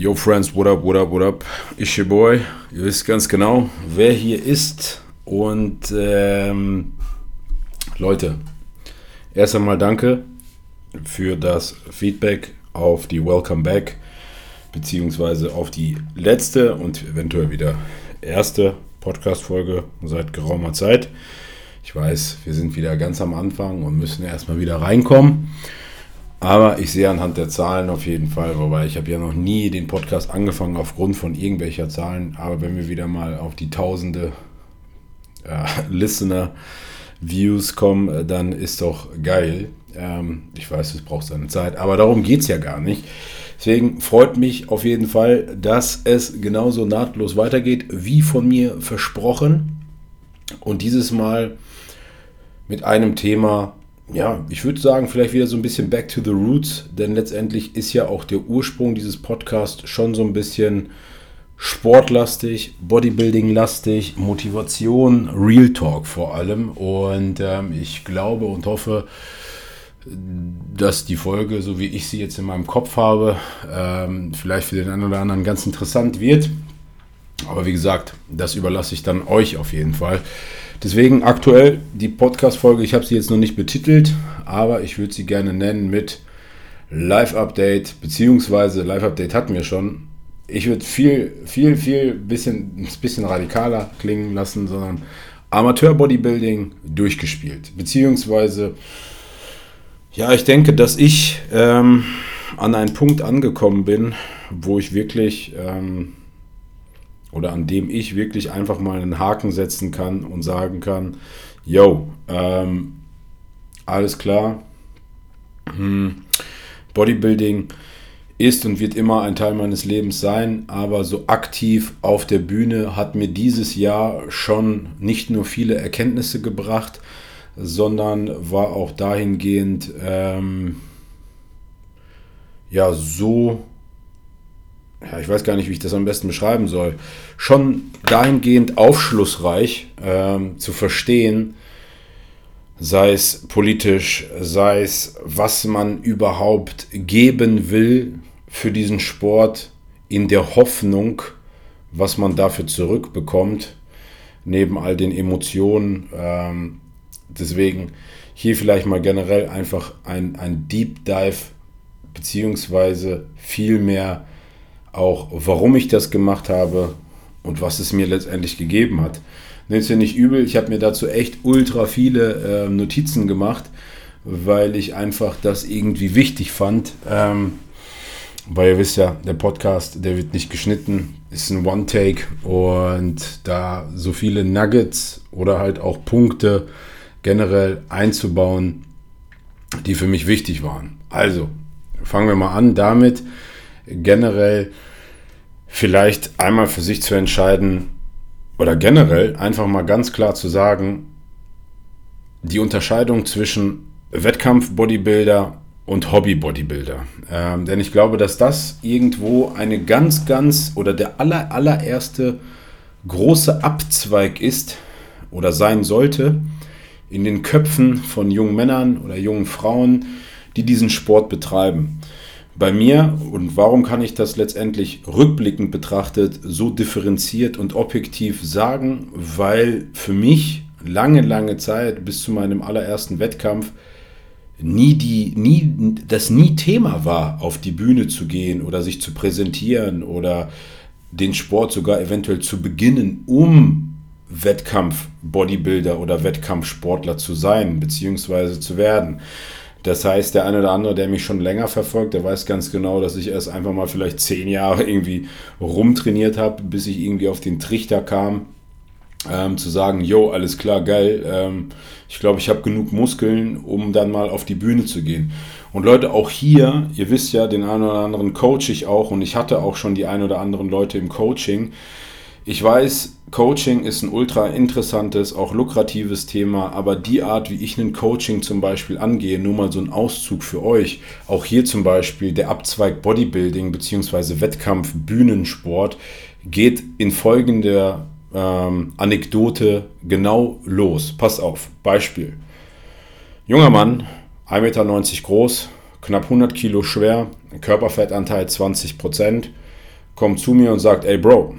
Yo Friends, what up, what up, what up? Ich your boy. Ihr wisst ganz genau, wer hier ist. Und ähm, Leute, erst einmal danke für das Feedback auf die Welcome Back, beziehungsweise auf die letzte und eventuell wieder erste Podcast-Folge seit geraumer Zeit. Ich weiß, wir sind wieder ganz am Anfang und müssen erstmal wieder reinkommen. Aber ich sehe anhand der Zahlen auf jeden Fall, wobei ich habe ja noch nie den Podcast angefangen aufgrund von irgendwelcher Zahlen. Aber wenn wir wieder mal auf die tausende äh, Listener-Views kommen, äh, dann ist doch geil. Ähm, ich weiß, es braucht seine Zeit, aber darum geht es ja gar nicht. Deswegen freut mich auf jeden Fall, dass es genauso nahtlos weitergeht, wie von mir versprochen. Und dieses Mal mit einem Thema, ja, ich würde sagen, vielleicht wieder so ein bisschen back to the roots, denn letztendlich ist ja auch der Ursprung dieses Podcasts schon so ein bisschen sportlastig, Bodybuilding-lastig, Motivation, Real Talk vor allem. Und ähm, ich glaube und hoffe, dass die Folge, so wie ich sie jetzt in meinem Kopf habe, ähm, vielleicht für den einen oder anderen ganz interessant wird. Aber wie gesagt, das überlasse ich dann euch auf jeden Fall. Deswegen aktuell die Podcast-Folge, ich habe sie jetzt noch nicht betitelt, aber ich würde sie gerne nennen mit Live-Update, beziehungsweise Live-Update hatten wir schon. Ich würde viel, viel, viel bisschen, bisschen radikaler klingen lassen, sondern Amateur-Bodybuilding durchgespielt. Beziehungsweise, ja, ich denke, dass ich ähm, an einen Punkt angekommen bin, wo ich wirklich ähm, oder an dem ich wirklich einfach mal einen Haken setzen kann und sagen kann, yo, ähm, alles klar, hm, Bodybuilding ist und wird immer ein Teil meines Lebens sein, aber so aktiv auf der Bühne hat mir dieses Jahr schon nicht nur viele Erkenntnisse gebracht, sondern war auch dahingehend ähm, ja so ja, ich weiß gar nicht, wie ich das am besten beschreiben soll, schon dahingehend aufschlussreich ähm, zu verstehen, sei es politisch, sei es, was man überhaupt geben will für diesen Sport, in der Hoffnung, was man dafür zurückbekommt, neben all den Emotionen. Ähm, deswegen hier vielleicht mal generell einfach ein, ein Deep Dive, beziehungsweise viel mehr auch, warum ich das gemacht habe und was es mir letztendlich gegeben hat. Nehmt es ja nicht übel, ich habe mir dazu echt ultra viele äh, Notizen gemacht, weil ich einfach das irgendwie wichtig fand. Ähm, weil ihr wisst ja, der Podcast, der wird nicht geschnitten, ist ein One-Take und da so viele Nuggets oder halt auch Punkte generell einzubauen, die für mich wichtig waren. Also, fangen wir mal an damit, generell vielleicht einmal für sich zu entscheiden oder generell einfach mal ganz klar zu sagen, die Unterscheidung zwischen Wettkampf-Bodybuilder und Hobby-Bodybuilder. Ähm, denn ich glaube, dass das irgendwo eine ganz, ganz oder der aller, allererste große Abzweig ist oder sein sollte in den Köpfen von jungen Männern oder jungen Frauen, die diesen Sport betreiben bei mir und warum kann ich das letztendlich rückblickend betrachtet so differenziert und objektiv sagen? Weil für mich lange, lange Zeit bis zu meinem allerersten Wettkampf nie die, nie, das nie Thema war, auf die Bühne zu gehen oder sich zu präsentieren oder den Sport sogar eventuell zu beginnen, um Wettkampf-Bodybuilder oder Wettkampfsportler zu sein, beziehungsweise zu werden. Das heißt, der eine oder andere, der mich schon länger verfolgt, der weiß ganz genau, dass ich erst einfach mal vielleicht zehn Jahre irgendwie rumtrainiert habe, bis ich irgendwie auf den Trichter kam, ähm, zu sagen, yo, alles klar, geil, ähm, ich glaube, ich habe genug Muskeln, um dann mal auf die Bühne zu gehen. Und Leute, auch hier, ihr wisst ja, den einen oder anderen coach ich auch und ich hatte auch schon die ein oder anderen Leute im Coaching. Ich weiß, Coaching ist ein ultra interessantes, auch lukratives Thema, aber die Art, wie ich ein Coaching zum Beispiel angehe, nur mal so ein Auszug für euch, auch hier zum Beispiel der Abzweig Bodybuilding bzw. Wettkampf Bühnensport geht in folgender ähm, Anekdote genau los. Pass auf, Beispiel. Junger Mann, 1,90 Meter groß, knapp 100 Kilo schwer, Körperfettanteil 20%, kommt zu mir und sagt, ey Bro,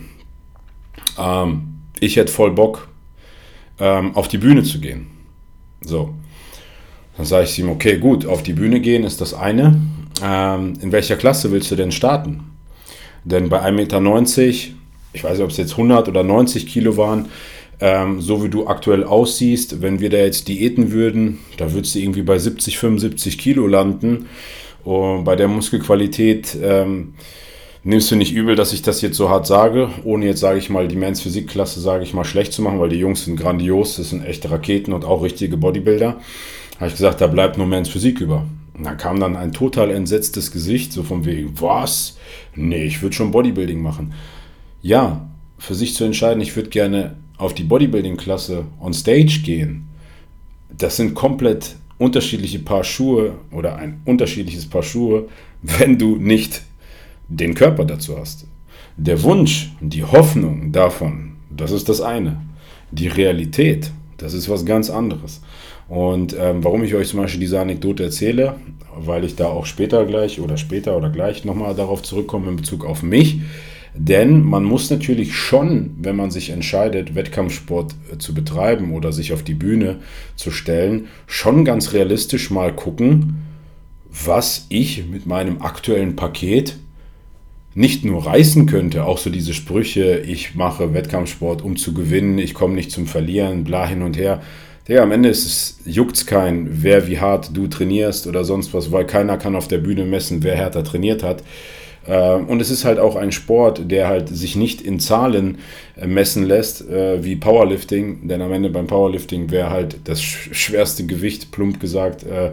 ähm, ich hätte voll Bock, ähm, auf die Bühne zu gehen. So. Dann sage ich ihm, okay, gut, auf die Bühne gehen ist das eine. Ähm, in welcher Klasse willst du denn starten? Denn bei 1,90 Meter ich weiß nicht, ob es jetzt 100 oder 90 Kilo waren, ähm, so wie du aktuell aussiehst, wenn wir da jetzt Diäten würden, da würdest du irgendwie bei 70, 75 Kilo landen. Und bei der Muskelqualität ähm, nimmst du nicht übel, dass ich das jetzt so hart sage, ohne jetzt, sage ich mal, die Men's Physikklasse, sage ich mal, schlecht zu machen, weil die Jungs sind grandios, das sind echte Raketen und auch richtige Bodybuilder. Habe ich gesagt, da bleibt nur Men's Physik über. Und dann kam dann ein total entsetztes Gesicht, so von wegen, was? Nee, ich würde schon Bodybuilding machen ja, für sich zu entscheiden, ich würde gerne auf die Bodybuilding-Klasse on Stage gehen, das sind komplett unterschiedliche Paar Schuhe oder ein unterschiedliches Paar Schuhe, wenn du nicht den Körper dazu hast. Der Wunsch, die Hoffnung davon, das ist das eine. Die Realität, das ist was ganz anderes. Und ähm, warum ich euch zum Beispiel diese Anekdote erzähle, weil ich da auch später gleich oder später oder gleich nochmal darauf zurückkomme in Bezug auf mich, denn man muss natürlich schon, wenn man sich entscheidet, Wettkampfsport äh, zu betreiben oder sich auf die Bühne zu stellen, schon ganz realistisch mal gucken, was ich mit meinem aktuellen Paket nicht nur reißen könnte, auch so diese Sprüche, ich mache Wettkampfsport, um zu gewinnen, ich komme nicht zum Verlieren, bla hin und her. Digga, am Ende ist es, juckt's kein, wer wie hart du trainierst oder sonst was, weil keiner kann auf der Bühne messen, wer härter trainiert hat. Ähm, und es ist halt auch ein Sport, der halt sich nicht in Zahlen äh, messen lässt, äh, wie Powerlifting, denn am Ende beim Powerlifting wäre halt das schwerste Gewicht, plump gesagt, äh,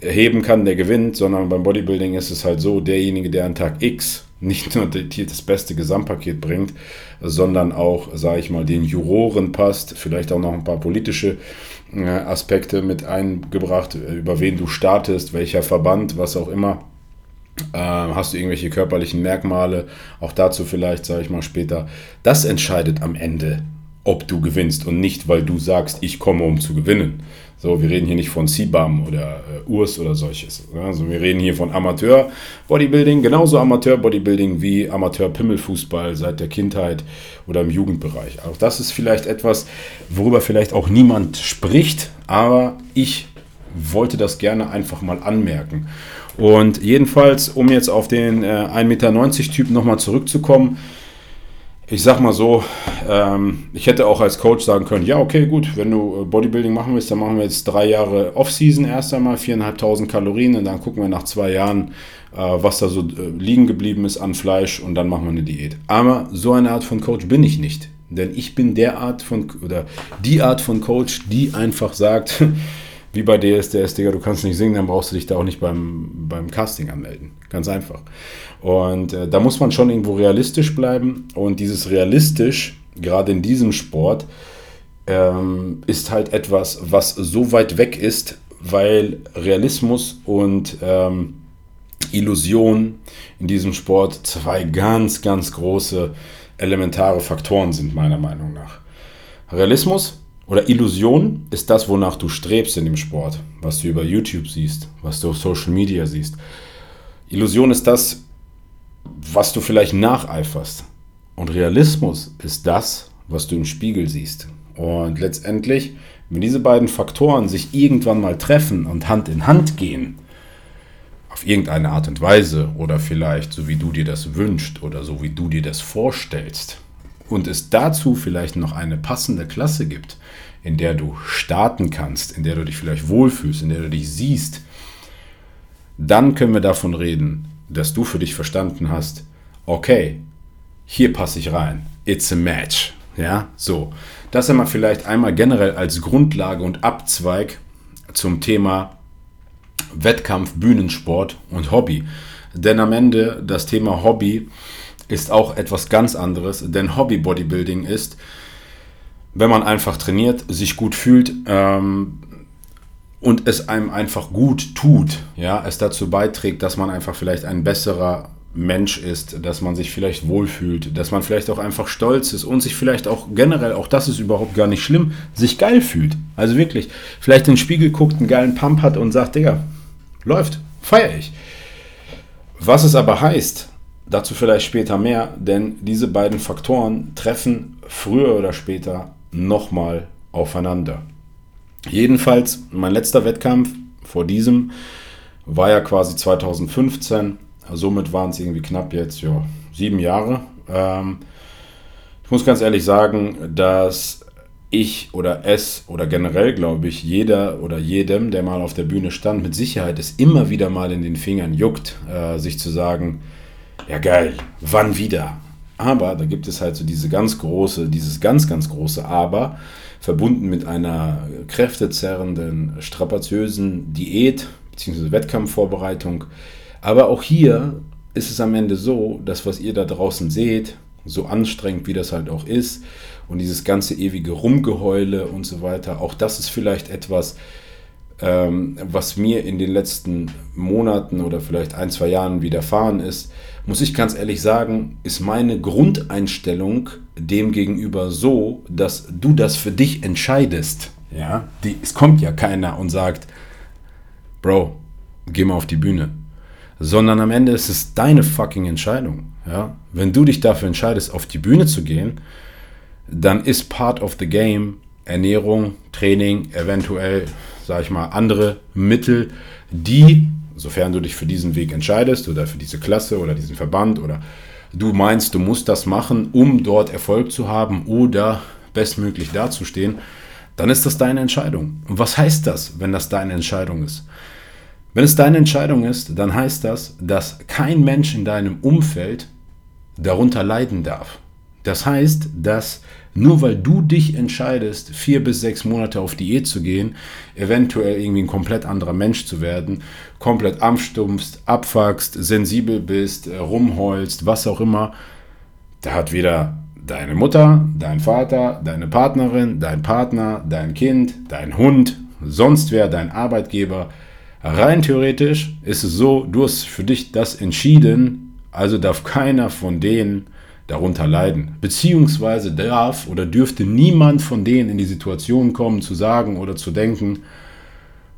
heben kann, der gewinnt, sondern beim Bodybuilding ist es halt so, derjenige, der an Tag X nicht nur das beste Gesamtpaket bringt, sondern auch, sage ich mal, den Juroren passt, vielleicht auch noch ein paar politische Aspekte mit eingebracht, über wen du startest, welcher Verband, was auch immer ähm, hast du irgendwelche körperlichen Merkmale? Auch dazu vielleicht, sage ich mal später. Das entscheidet am Ende, ob du gewinnst und nicht, weil du sagst, ich komme, um zu gewinnen. So, wir reden hier nicht von Sibam oder äh, Urs oder solches. Also wir reden hier von Amateur-Bodybuilding, genauso Amateur-Bodybuilding wie Amateur-Pimmelfußball seit der Kindheit oder im Jugendbereich. Auch das ist vielleicht etwas, worüber vielleicht auch niemand spricht, aber ich wollte das gerne einfach mal anmerken. Und jedenfalls, um jetzt auf den äh, 1,90 Meter Typ nochmal zurückzukommen, ich sag mal so, ähm, ich hätte auch als Coach sagen können, ja, okay, gut, wenn du äh, Bodybuilding machen willst, dann machen wir jetzt drei Jahre Off-Season erst einmal, 4.500 Kalorien und dann gucken wir nach zwei Jahren, äh, was da so äh, liegen geblieben ist an Fleisch und dann machen wir eine Diät. Aber so eine Art von Coach bin ich nicht. Denn ich bin der Art von, oder die Art von Coach, die einfach sagt, wie bei DSDS, Digga, du kannst nicht singen, dann brauchst du dich da auch nicht beim, beim Casting anmelden. Ganz einfach. Und äh, da muss man schon irgendwo realistisch bleiben. Und dieses realistisch, gerade in diesem Sport, ähm, ist halt etwas, was so weit weg ist, weil Realismus und ähm, Illusion in diesem Sport zwei ganz, ganz große elementare Faktoren sind, meiner Meinung nach. Realismus oder Illusion ist das, wonach du strebst in dem Sport, was du über YouTube siehst, was du auf Social Media siehst. Illusion ist das, was du vielleicht nacheiferst. Und Realismus ist das, was du im Spiegel siehst. Und letztendlich, wenn diese beiden Faktoren sich irgendwann mal treffen und Hand in Hand gehen, auf irgendeine Art und Weise oder vielleicht so wie du dir das wünschst oder so wie du dir das vorstellst, und es dazu vielleicht noch eine passende Klasse gibt, in der du starten kannst, in der du dich vielleicht wohlfühlst, in der du dich siehst, dann können wir davon reden, dass du für dich verstanden hast, okay, hier passe ich rein, it's a match. Ja, so. Das einmal vielleicht einmal generell als Grundlage und Abzweig zum Thema Wettkampf, Bühnensport und Hobby. Denn am Ende das Thema Hobby ist auch etwas ganz anderes, denn Hobby Bodybuilding ist, wenn man einfach trainiert, sich gut fühlt ähm, und es einem einfach gut tut, ja, es dazu beiträgt, dass man einfach vielleicht ein besserer Mensch ist, dass man sich vielleicht wohlfühlt, dass man vielleicht auch einfach stolz ist und sich vielleicht auch generell, auch das ist überhaupt gar nicht schlimm, sich geil fühlt. Also wirklich, vielleicht in den Spiegel guckt, einen geilen Pump hat und sagt, Digga, läuft, feier ich. Was es aber heißt, dazu vielleicht später mehr, denn diese beiden Faktoren treffen früher oder später nochmal aufeinander. Jedenfalls, mein letzter Wettkampf vor diesem war ja quasi 2015 Somit waren es irgendwie knapp jetzt ja, sieben Jahre. Ähm, ich muss ganz ehrlich sagen, dass ich oder es oder generell glaube ich, jeder oder jedem, der mal auf der Bühne stand, mit Sicherheit es immer wieder mal in den Fingern juckt, äh, sich zu sagen, ja geil, wann wieder? Aber da gibt es halt so diese ganz große, dieses ganz, ganz große Aber, verbunden mit einer kräftezerrenden, strapaziösen Diät bzw. Wettkampfvorbereitung, aber auch hier ist es am Ende so, dass was ihr da draußen seht, so anstrengend wie das halt auch ist, und dieses ganze ewige Rumgeheule und so weiter, auch das ist vielleicht etwas, ähm, was mir in den letzten Monaten oder vielleicht ein, zwei Jahren widerfahren ist, muss ich ganz ehrlich sagen, ist meine Grundeinstellung dem gegenüber so, dass du das für dich entscheidest. Ja, die, es kommt ja keiner und sagt, Bro, geh mal auf die Bühne sondern am Ende ist es deine fucking Entscheidung. Ja? Wenn du dich dafür entscheidest, auf die Bühne zu gehen, dann ist part of the game Ernährung, Training, eventuell, sag ich mal, andere Mittel, die, sofern du dich für diesen Weg entscheidest oder für diese Klasse oder diesen Verband oder du meinst, du musst das machen, um dort Erfolg zu haben oder bestmöglich dazustehen, dann ist das deine Entscheidung. Und was heißt das, wenn das deine Entscheidung ist? Wenn es deine Entscheidung ist, dann heißt das, dass kein Mensch in deinem Umfeld darunter leiden darf. Das heißt, dass nur weil du dich entscheidest, vier bis sechs Monate auf Diät zu gehen, eventuell irgendwie ein komplett anderer Mensch zu werden, komplett abstumpfst, abfuckst, sensibel bist, äh, rumheulst, was auch immer, da hat weder deine Mutter, dein Vater, deine Partnerin, dein Partner, dein Kind, dein Hund, sonst wer, dein Arbeitgeber, Rein theoretisch ist es so, du hast für dich das entschieden, also darf keiner von denen darunter leiden. Beziehungsweise darf oder dürfte niemand von denen in die Situation kommen zu sagen oder zu denken,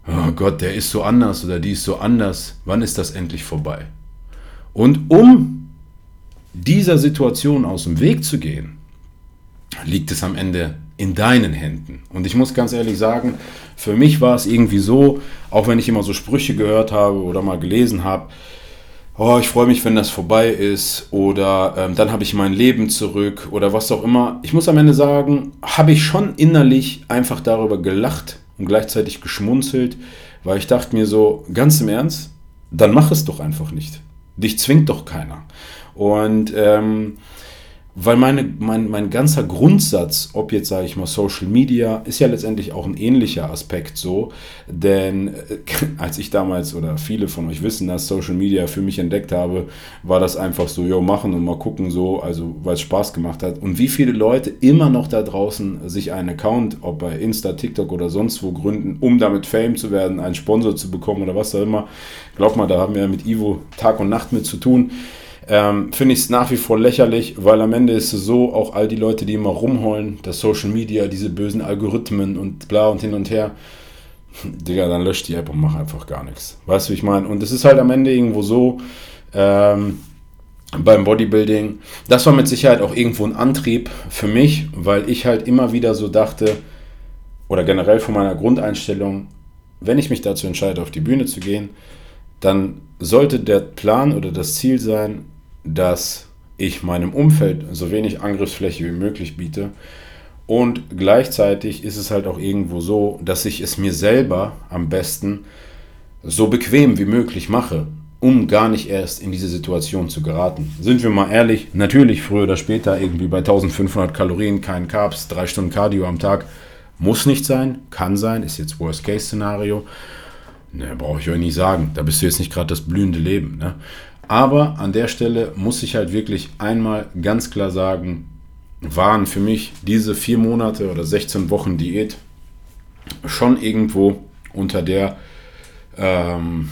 oh Gott, der ist so anders oder die ist so anders, wann ist das endlich vorbei? Und um dieser Situation aus dem Weg zu gehen, liegt es am Ende in deinen Händen. Und ich muss ganz ehrlich sagen, für mich war es irgendwie so, auch wenn ich immer so Sprüche gehört habe oder mal gelesen habe, oh, ich freue mich, wenn das vorbei ist oder ähm, dann habe ich mein Leben zurück oder was auch immer. Ich muss am Ende sagen, habe ich schon innerlich einfach darüber gelacht und gleichzeitig geschmunzelt, weil ich dachte mir so, ganz im Ernst, dann mach es doch einfach nicht. Dich zwingt doch keiner. Und ähm, weil meine, mein, mein ganzer Grundsatz, ob jetzt sage ich mal Social Media, ist ja letztendlich auch ein ähnlicher Aspekt so. Denn äh, als ich damals oder viele von euch wissen, dass Social Media für mich entdeckt habe, war das einfach so, jo, machen und mal gucken so, also weil es Spaß gemacht hat. Und wie viele Leute immer noch da draußen sich einen Account, ob bei Insta, TikTok oder sonst wo gründen, um damit Fame zu werden, einen Sponsor zu bekommen oder was auch immer. Glaub mal, da haben wir ja mit Ivo Tag und Nacht mit zu tun ähm, finde ich es nach wie vor lächerlich, weil am Ende ist es so, auch all die Leute, die immer rumheulen, das Social Media, diese bösen Algorithmen und bla und hin und her, Digga, dann löscht die App und mach einfach gar nichts. Weißt du, wie ich meine? Und es ist halt am Ende irgendwo so, ähm, beim Bodybuilding, das war mit Sicherheit auch irgendwo ein Antrieb für mich, weil ich halt immer wieder so dachte, oder generell von meiner Grundeinstellung, wenn ich mich dazu entscheide, auf die Bühne zu gehen, dann sollte der Plan oder das Ziel sein, dass ich meinem Umfeld so wenig Angriffsfläche wie möglich biete. Und gleichzeitig ist es halt auch irgendwo so, dass ich es mir selber am besten so bequem wie möglich mache. um gar nicht erst in diese Situation zu geraten. Sind wir mal ehrlich, natürlich früher oder später irgendwie bei 1500 Kalorien, kein Carbs, drei Stunden Cardio am Tag, muss nicht sein, kann sein, ist jetzt Worst-Case-Szenario. Ne, brauche ich euch nicht sagen. Da bist du jetzt nicht gerade das blühende Leben. Ne? Aber an der Stelle muss ich halt wirklich einmal ganz klar sagen, waren für mich diese vier Monate oder 16 Wochen Diät schon irgendwo unter der ähm,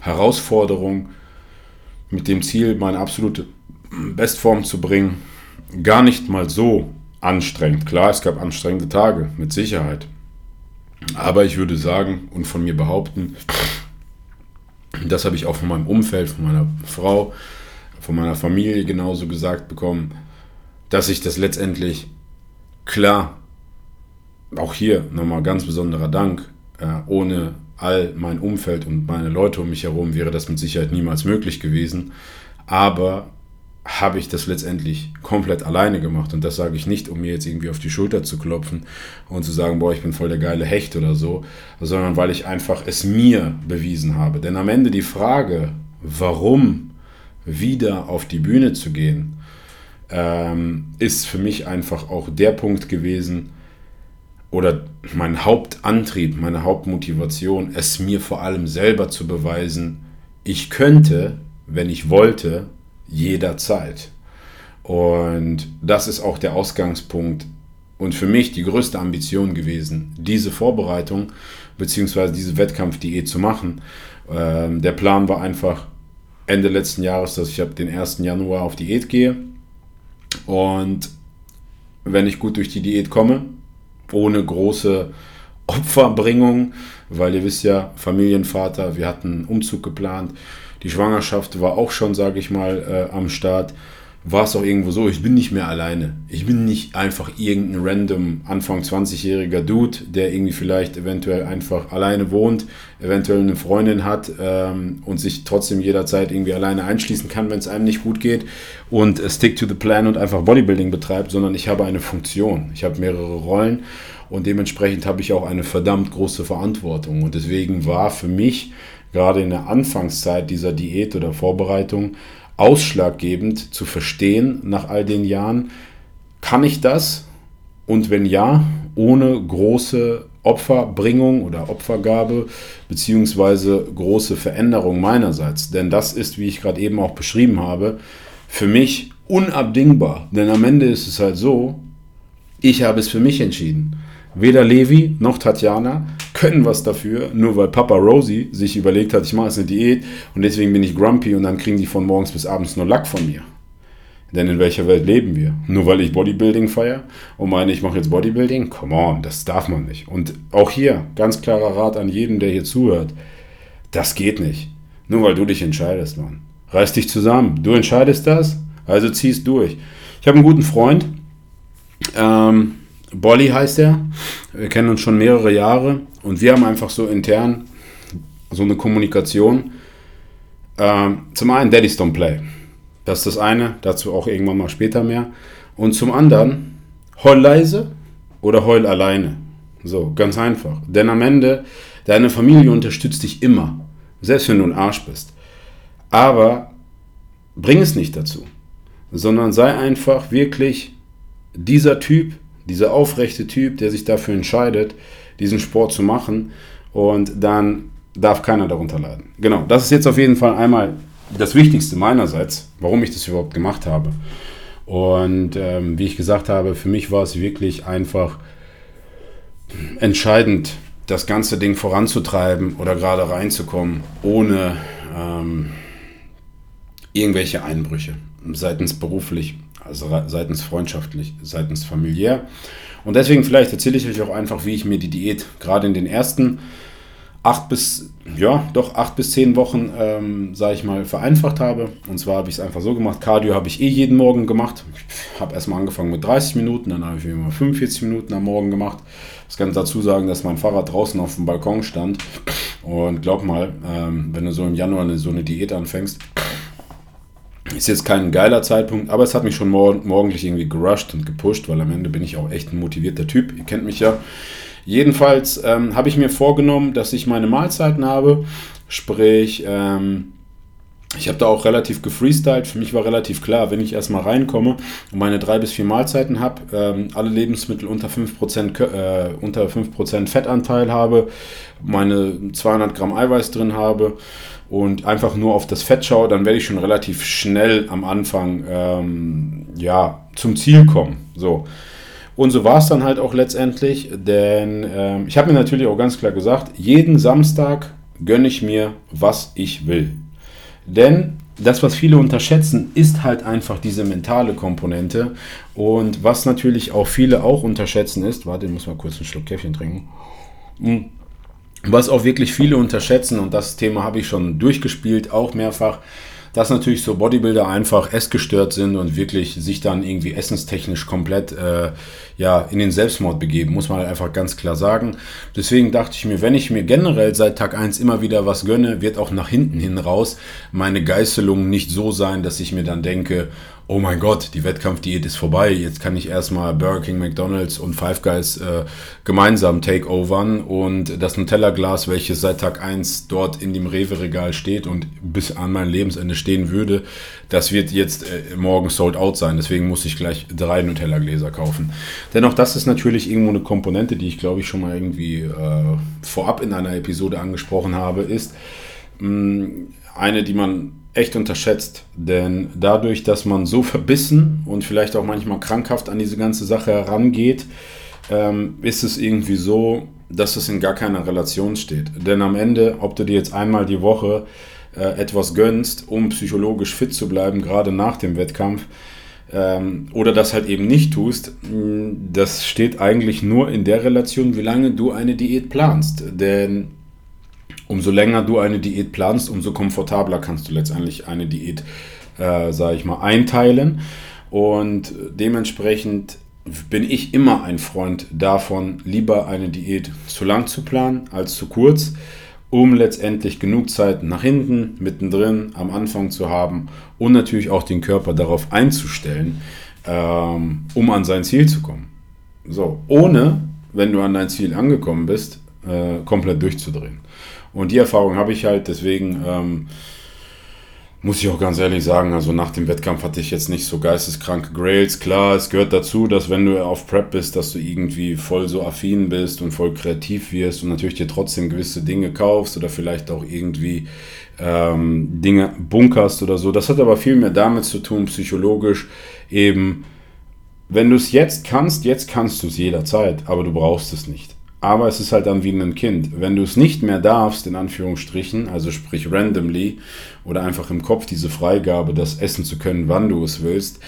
Herausforderung mit dem Ziel, meine absolute Bestform zu bringen, gar nicht mal so anstrengend. Klar, es gab anstrengende Tage, mit Sicherheit. Aber ich würde sagen und von mir behaupten, das habe ich auch von meinem Umfeld, von meiner Frau, von meiner Familie genauso gesagt bekommen, dass ich das letztendlich klar, auch hier nochmal ganz besonderer Dank, äh, ohne all mein Umfeld und meine Leute um mich herum wäre das mit Sicherheit niemals möglich gewesen. Aber habe ich das letztendlich komplett alleine gemacht. Und das sage ich nicht, um mir jetzt irgendwie auf die Schulter zu klopfen und zu sagen, boah, ich bin voll der geile Hecht oder so, sondern weil ich einfach es mir bewiesen habe. Denn am Ende die Frage, warum wieder auf die Bühne zu gehen, ähm, ist für mich einfach auch der Punkt gewesen, oder mein Hauptantrieb, meine Hauptmotivation, es mir vor allem selber zu beweisen, ich könnte, wenn ich wollte, jederzeit. Und das ist auch der Ausgangspunkt und für mich die größte Ambition gewesen, diese Vorbereitung bzw. diese Wettkampfdiät zu machen. Ähm, der Plan war einfach Ende letzten Jahres, dass ich ab den 1. Januar auf Diät gehe. Und wenn ich gut durch die Diät komme, ohne große Opferbringung, weil ihr wisst ja, Familienvater, wir hatten einen Umzug geplant. Die Schwangerschaft war auch schon, sage ich mal, äh, am Start. War es auch irgendwo so, ich bin nicht mehr alleine. Ich bin nicht einfach irgendein random Anfang 20-jähriger Dude, der irgendwie vielleicht eventuell einfach alleine wohnt, eventuell eine Freundin hat ähm, und sich trotzdem jederzeit irgendwie alleine einschließen kann, wenn es einem nicht gut geht und äh, stick to the plan und einfach Bodybuilding betreibt, sondern ich habe eine Funktion. Ich habe mehrere Rollen und dementsprechend habe ich auch eine verdammt große Verantwortung. Und deswegen war für mich gerade in der Anfangszeit dieser Diät oder Vorbereitung ausschlaggebend zu verstehen nach all den Jahren, kann ich das? Und wenn ja, ohne große Opferbringung oder Opfergabe beziehungsweise große Veränderung meinerseits. Denn das ist, wie ich gerade eben auch beschrieben habe, für mich unabdingbar. Denn am Ende ist es halt so, ich habe es für mich entschieden. Weder Levi noch Tatjana können was dafür, nur weil Papa Rosie sich überlegt hat, ich mache jetzt eine Diät und deswegen bin ich grumpy und dann kriegen die von morgens bis abends nur Lack von mir. Denn in welcher Welt leben wir? Nur weil ich Bodybuilding feiere und meine, ich mache jetzt Bodybuilding? Come on, das darf man nicht. Und auch hier, ganz klarer Rat an jeden, der hier zuhört. Das geht nicht. Nur weil du dich entscheidest, Mann. Reiß dich zusammen. Du entscheidest das, also ziehst durch. Ich habe einen guten Freund, ähm, Bolly heißt er. Wir kennen uns schon mehrere Jahre und wir haben einfach so intern so eine Kommunikation. Ähm, zum einen Daddy's Don't Play. Das ist das eine, dazu auch irgendwann mal später mehr. Und zum anderen, heul leise oder heul alleine. So, ganz einfach. Denn am Ende, deine Familie unterstützt dich immer. Selbst wenn du ein Arsch bist. Aber bring es nicht dazu. Sondern sei einfach wirklich dieser Typ, dieser aufrechte Typ, der sich dafür entscheidet, diesen Sport zu machen und dann darf keiner darunter leiden. Genau, das ist jetzt auf jeden Fall einmal das Wichtigste meinerseits, warum ich das überhaupt gemacht habe. Und ähm, wie ich gesagt habe, für mich war es wirklich einfach entscheidend, das ganze Ding voranzutreiben oder gerade reinzukommen, ohne ähm, irgendwelche Einbrüche, seitens beruflich, also seitens freundschaftlich, seitens familiär. Und deswegen vielleicht erzähle ich euch auch einfach, wie ich mir die Diät gerade in den ersten acht bis, ja, doch acht bis zehn Wochen, ähm, sage ich mal, vereinfacht habe. Und zwar habe ich es einfach so gemacht. Cardio habe ich eh jeden Morgen gemacht. Ich habe erstmal angefangen mit 30 Minuten, dann habe ich immer 45 Minuten am Morgen gemacht. Ich kann dazu sagen, dass mein Fahrrad draußen auf dem Balkon stand. Und glaub mal, ähm, wenn du so im Januar eine, so eine Diät anfängst, ist jetzt kein geiler Zeitpunkt, aber es hat mich schon mor morgendlich irgendwie gerusht und gepusht, weil am Ende bin ich auch echt ein motivierter Typ. Ihr kennt mich ja. Jedenfalls ähm, habe ich mir vorgenommen, dass ich meine Mahlzeiten habe, sprich ähm, ich habe da auch relativ gefreestylt. Für mich war relativ klar, wenn ich erstmal reinkomme und meine drei bis vier Mahlzeiten habe, ähm, alle Lebensmittel unter 5%, äh, unter 5% Fettanteil habe, meine 200 Gramm Eiweiß drin habe und einfach nur auf das Fett schaue, dann werde ich schon relativ schnell am Anfang ähm, ja, zum Ziel kommen. So. Und so war es dann halt auch letztendlich, denn ähm, ich habe mir natürlich auch ganz klar gesagt, jeden Samstag gönne ich mir, was ich will. Denn das, was viele unterschätzen, ist halt einfach diese mentale Komponente. Und was natürlich auch viele auch unterschätzen ist, warte, ich muss mal kurz einen Schluck Käffchen trinken. Was auch wirklich viele unterschätzen, und das Thema habe ich schon durchgespielt, auch mehrfach, dass natürlich so Bodybuilder einfach essgestört sind und wirklich sich dann irgendwie essenstechnisch komplett äh, ja, in den Selbstmord begeben, muss man halt einfach ganz klar sagen. Deswegen dachte ich mir, wenn ich mir generell seit Tag 1 immer wieder was gönne, wird auch nach hinten hin raus meine Geißelung nicht so sein, dass ich mir dann denke, oh mein Gott, die Wettkampfdiät ist vorbei, jetzt kann ich erstmal Burger King, McDonalds und Five Guys äh, gemeinsam takeovern und das Nutella-Glas, welches seit Tag 1 dort in dem Rewe-Regal steht und bis an mein Lebensende stehen würde, das wird jetzt äh, morgen sold out sein, deswegen muss ich gleich drei Nutella-Gläser kaufen. Dennoch, das ist natürlich irgendwo eine Komponente, die ich glaube ich schon mal irgendwie äh, vorab in einer Episode angesprochen habe, ist mh, mm, eine, die man echt unterschätzt. Denn dadurch, dass man so verbissen und vielleicht auch manchmal krankhaft an diese ganze Sache herangeht, ähm, ist es irgendwie so, dass es in gar keiner Relation steht. Denn am Ende, ob du dir jetzt einmal die Woche äh, etwas gönnst, um psychologisch fit zu bleiben, gerade nach dem Wettkampf, ähm, oder das halt eben nicht tust, das steht eigentlich nur in der Relation, wie lange du eine Diät planst. Denn umso länger du eine Diät planst, umso komfortabler kannst du letztendlich eine Diät, äh, sage ich mal, einteilen. Und dementsprechend bin ich immer ein Freund davon, lieber eine Diät zu lang zu planen als zu kurz, um letztendlich genug Zeit nach hinten, mittendrin, am Anfang zu haben und natürlich auch den Körper darauf einzustellen, ähm, um an sein Ziel zu kommen. So, ohne, wenn du an dein Ziel angekommen bist, äh, komplett durchzudrehen. Und die Erfahrung habe ich halt, deswegen ähm, muss ich auch ganz ehrlich sagen, also nach dem Wettkampf hatte ich jetzt nicht so geisteskranke Grails. Klar, es gehört dazu, dass wenn du auf Prep bist, dass du irgendwie voll so affin bist und voll kreativ wirst und natürlich dir trotzdem gewisse Dinge kaufst oder vielleicht auch irgendwie ähm, Dinge bunkerst oder so. Das hat aber viel mehr damit zu tun, psychologisch eben, wenn du es jetzt kannst, jetzt kannst du es jederzeit, aber du brauchst es nicht. Aber es ist halt dann wie ein Kind. Wenn du es nicht mehr darfst, in Anführungsstrichen, also sprich randomly oder einfach im Kopf diese Freigabe, das essen zu können, wann du es willst,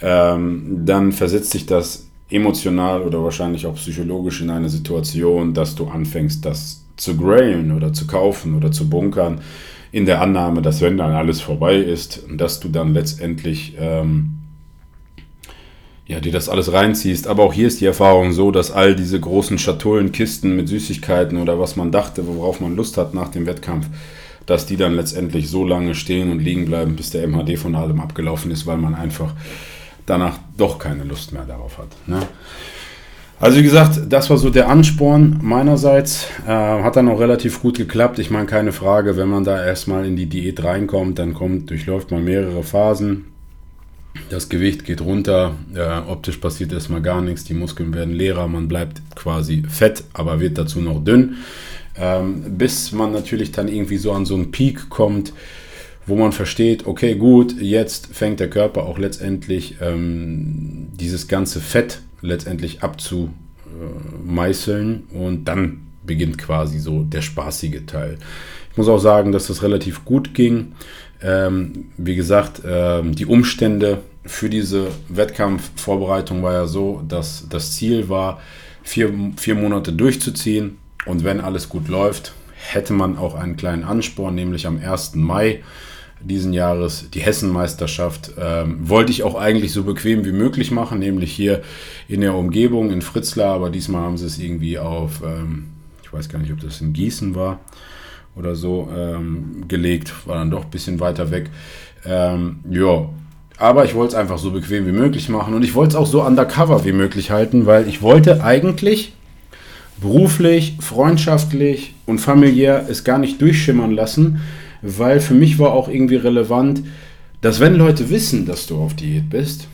ähm, dann versetzt sich das emotional oder wahrscheinlich auch psychologisch in eine Situation, dass du anfängst, das zu grailen oder zu kaufen oder zu bunkern, in der Annahme, dass wenn dann alles vorbei ist, dass du dann letztendlich ähm, ja, dir das alles reinziehst. Aber auch hier ist die Erfahrung so, dass all diese großen Schatullen, Kisten mit Süßigkeiten oder was man dachte, worauf man Lust hat nach dem Wettkampf, dass die dann letztendlich so lange stehen und liegen bleiben, bis der MHD von allem abgelaufen ist, weil man einfach danach doch keine Lust mehr darauf hat. Ne? Also wie gesagt, das war so der Ansporn meinerseits. Äh, hat dann auch relativ gut geklappt. Ich meine, keine Frage, wenn man da erstmal in die Diät reinkommt, dann kommt, durchläuft man mehrere Phasen. Das Gewicht geht runter, äh, optisch passiert erstmal gar nichts, die Muskeln werden leerer, man bleibt quasi fett, aber wird dazu noch dünn. Ähm, bis man natürlich dann irgendwie so an so einen Peak kommt, wo man versteht, okay, gut, jetzt fängt der Körper auch letztendlich ähm, dieses ganze Fett letztendlich abzumeißeln und dann beginnt quasi so der spaßige Teil. Ich muss auch sagen, dass das relativ gut ging. Ähm, wie gesagt, ähm, die Umstände für diese Wettkampfvorbereitung war ja so, dass das Ziel war, vier, vier Monate durchzuziehen. Und wenn alles gut läuft, hätte man auch einen kleinen Ansporn, nämlich am 1. Mai diesen Jahres die Hessenmeisterschaft. Ähm, wollte ich auch eigentlich so bequem wie möglich machen, nämlich hier in der Umgebung in Fritzlar, aber diesmal haben sie es irgendwie auf, ähm, ich weiß gar nicht, ob das in Gießen war oder so ähm, gelegt, war dann doch ein bisschen weiter weg. Ähm, ja, aber ich wollte es einfach so bequem wie möglich machen und ich wollte es auch so undercover wie möglich halten, weil ich wollte eigentlich beruflich, freundschaftlich und familiär es gar nicht durchschimmern lassen, weil für mich war auch irgendwie relevant, dass wenn Leute wissen, dass du auf Diät bist,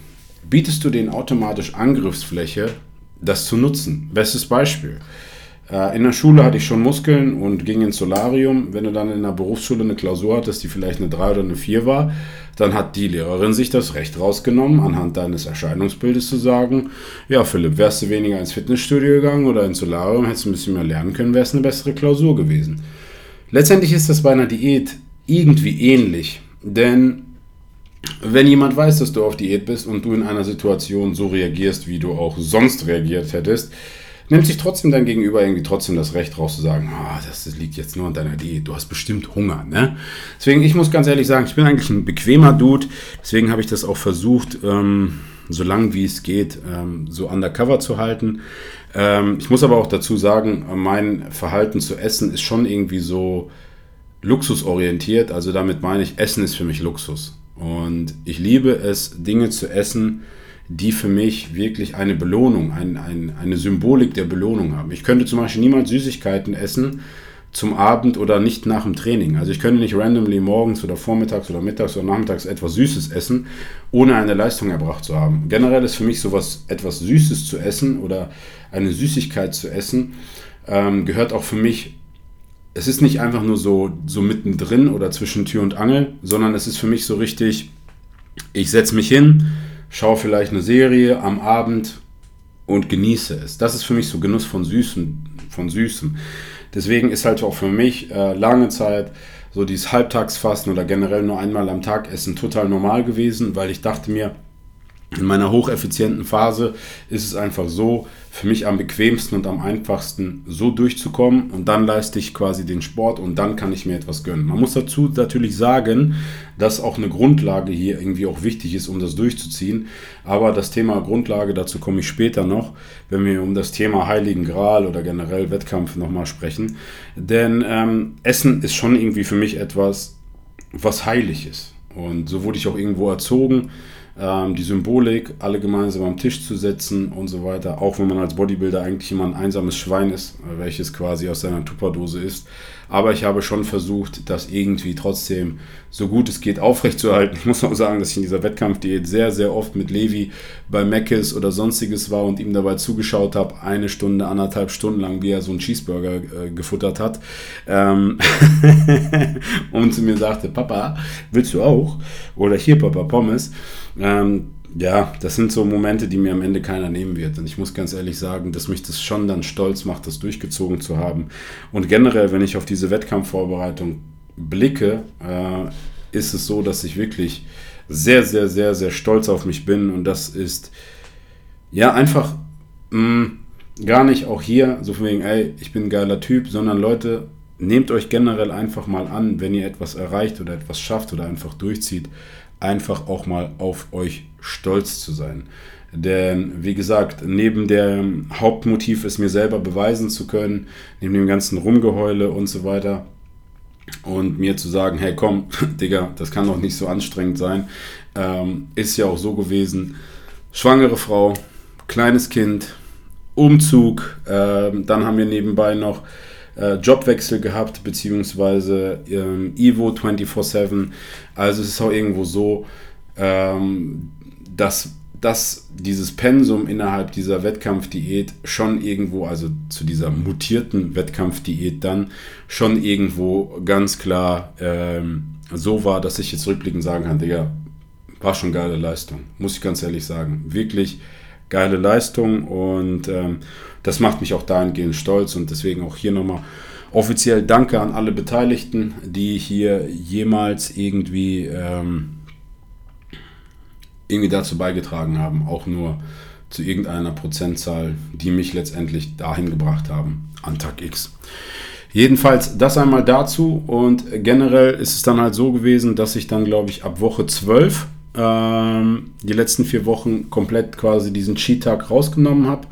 bietest du denen automatisch Angriffsfläche, das zu nutzen. Bestes Beispiel. Äh, in der Schule hatte ich schon Muskeln und ging ins Solarium. Wenn du dann in der Berufsschule eine Klausur hattest, die vielleicht eine 3 oder eine 4 war, dann hat die Lehrerin sich das Recht rausgenommen, anhand deines Erscheinungsbildes zu sagen, ja Philipp, wärst du weniger ins Fitnessstudio gegangen oder ins Solarium, hättest du ein bisschen mehr lernen können, wäre es eine bessere Klausur gewesen. Letztendlich ist das bei einer Diät irgendwie ähnlich, denn wenn jemand weiß, dass du auf Diät bist und du in einer Situation so reagierst, wie du auch sonst reagiert hättest, nimmt sich trotzdem dein Gegenüber irgendwie trotzdem das Recht raus zu sagen, oh, das, liegt jetzt nur an deiner Diät, du hast bestimmt Hunger, ne? Deswegen, ich muss ganz ehrlich sagen, ich bin eigentlich ein bequemer Dude, deswegen habe ich das auch versucht, ähm, so lang wie es geht, ähm, so undercover zu halten. Ähm, ich muss aber auch dazu sagen, mein Verhalten zu essen ist schon irgendwie so luxusorientiert, also damit meine ich, Essen ist für mich Luxus. Und ich liebe es, Dinge zu essen, die für mich wirklich eine Belohnung, ein, ein, eine Symbolik der Belohnung haben. Ich könnte zum Beispiel niemals Süßigkeiten essen zum Abend oder nicht nach dem Training. Also ich könnte nicht randomly morgens oder vormittags oder mittags oder nachmittags etwas Süßes essen, ohne eine Leistung erbracht zu haben. Generell ist für mich sowas, etwas Süßes zu essen oder eine Süßigkeit zu essen, ähm, gehört auch für mich es ist nicht einfach nur so, so mittendrin oder zwischen Tür und Angel, sondern es ist für mich so richtig, ich setze mich hin, schaue vielleicht eine Serie am Abend und genieße es. Das ist für mich so Genuss von Süßem. Von Süßem. Deswegen ist halt auch für mich äh, lange Zeit so dieses Halbtagsfasten oder generell nur einmal am Tag essen total normal gewesen, weil ich dachte mir, in meiner hocheffizienten Phase ist es einfach so, für mich am bequemsten und am einfachsten so durchzukommen und dann leiste ich quasi den Sport und dann kann ich mir etwas gönnen. Man muss dazu natürlich sagen, dass auch eine Grundlage hier irgendwie auch wichtig ist, um das durchzuziehen. Aber das Thema Grundlage, dazu komme ich später noch, wenn wir um das Thema Heiligen Gral oder generell Wettkampf nochmal sprechen. Denn ähm, Essen ist schon irgendwie für mich etwas, was heilig ist. Und so wurde ich auch irgendwo erzogen ähm, die Symbolik, alle gemeinsam am Tisch zu setzen und so weiter. Auch wenn man als Bodybuilder eigentlich immer ein einsames Schwein ist, welches quasi aus seiner Tupperdose ist. Aber ich habe schon versucht, das irgendwie trotzdem so gut es geht aufrechtzuerhalten. Ich muss auch sagen, dass ich in dieser Wettkampfdiät sehr, sehr oft mit Levi bei Mc's oder sonstiges war und ihm dabei zugeschaut habe, eine Stunde, anderthalb Stunden lang, wie er so einen Cheeseburger äh, gefuttert hat. Ähm und zu mir sagte, Papa, willst du auch? Oder hier, Papa, Pommes. Ähm, ja, das sind so Momente, die mir am Ende keiner nehmen wird. Und ich muss ganz ehrlich sagen, dass mich das schon dann stolz macht, das durchgezogen zu haben. Und generell, wenn ich auf diese Wettkampfvorbereitung blicke, äh, ist es so, dass ich wirklich sehr, sehr, sehr, sehr stolz auf mich bin. Und das ist ja einfach mh, mm, gar nicht auch hier so von wegen, ey, ich bin ein geiler Typ, sondern Leute, nehmt euch generell einfach mal an, wenn ihr etwas erreicht oder etwas schafft oder einfach durchzieht einfach auch mal auf euch stolz zu sein. Denn wie gesagt, neben dem Hauptmotiv, es mir selber beweisen zu können, neben dem ganzen Rumgeheule und so weiter, und mir zu sagen, hey komm, Digga, das kann doch nicht so anstrengend sein, ähm, ist ja auch so gewesen. Schwangere Frau, kleines Kind, Umzug, ähm, dann haben wir nebenbei noch äh, Jobwechsel gehabt, beziehungsweise ähm, Evo 24-7. Also es ist auch irgendwo so, ähm, dass, dass dieses Pensum innerhalb dieser Wettkampfdiät schon irgendwo, also zu dieser mutierten Wettkampfdiät dann, schon irgendwo ganz klar ähm, so war, dass ich jetzt rückblickend sagen kann, Digga, war schon geile Leistung, muss ich ganz ehrlich sagen. Wirklich geile Leistung und ähm, das macht mich auch dahingehend stolz und deswegen auch hier nochmal offiziell Danke an alle Beteiligten, die hier jemals irgendwie, ähm, irgendwie dazu beigetragen haben, auch nur zu irgendeiner Prozentzahl, die mich letztendlich dahin gebracht haben, an Tag X. Jedenfalls das einmal dazu und generell ist es dann halt so gewesen, dass ich dann, glaube ich, ab Woche 12 ähm, die letzten vier Wochen komplett quasi diesen Cheat-Tag rausgenommen habe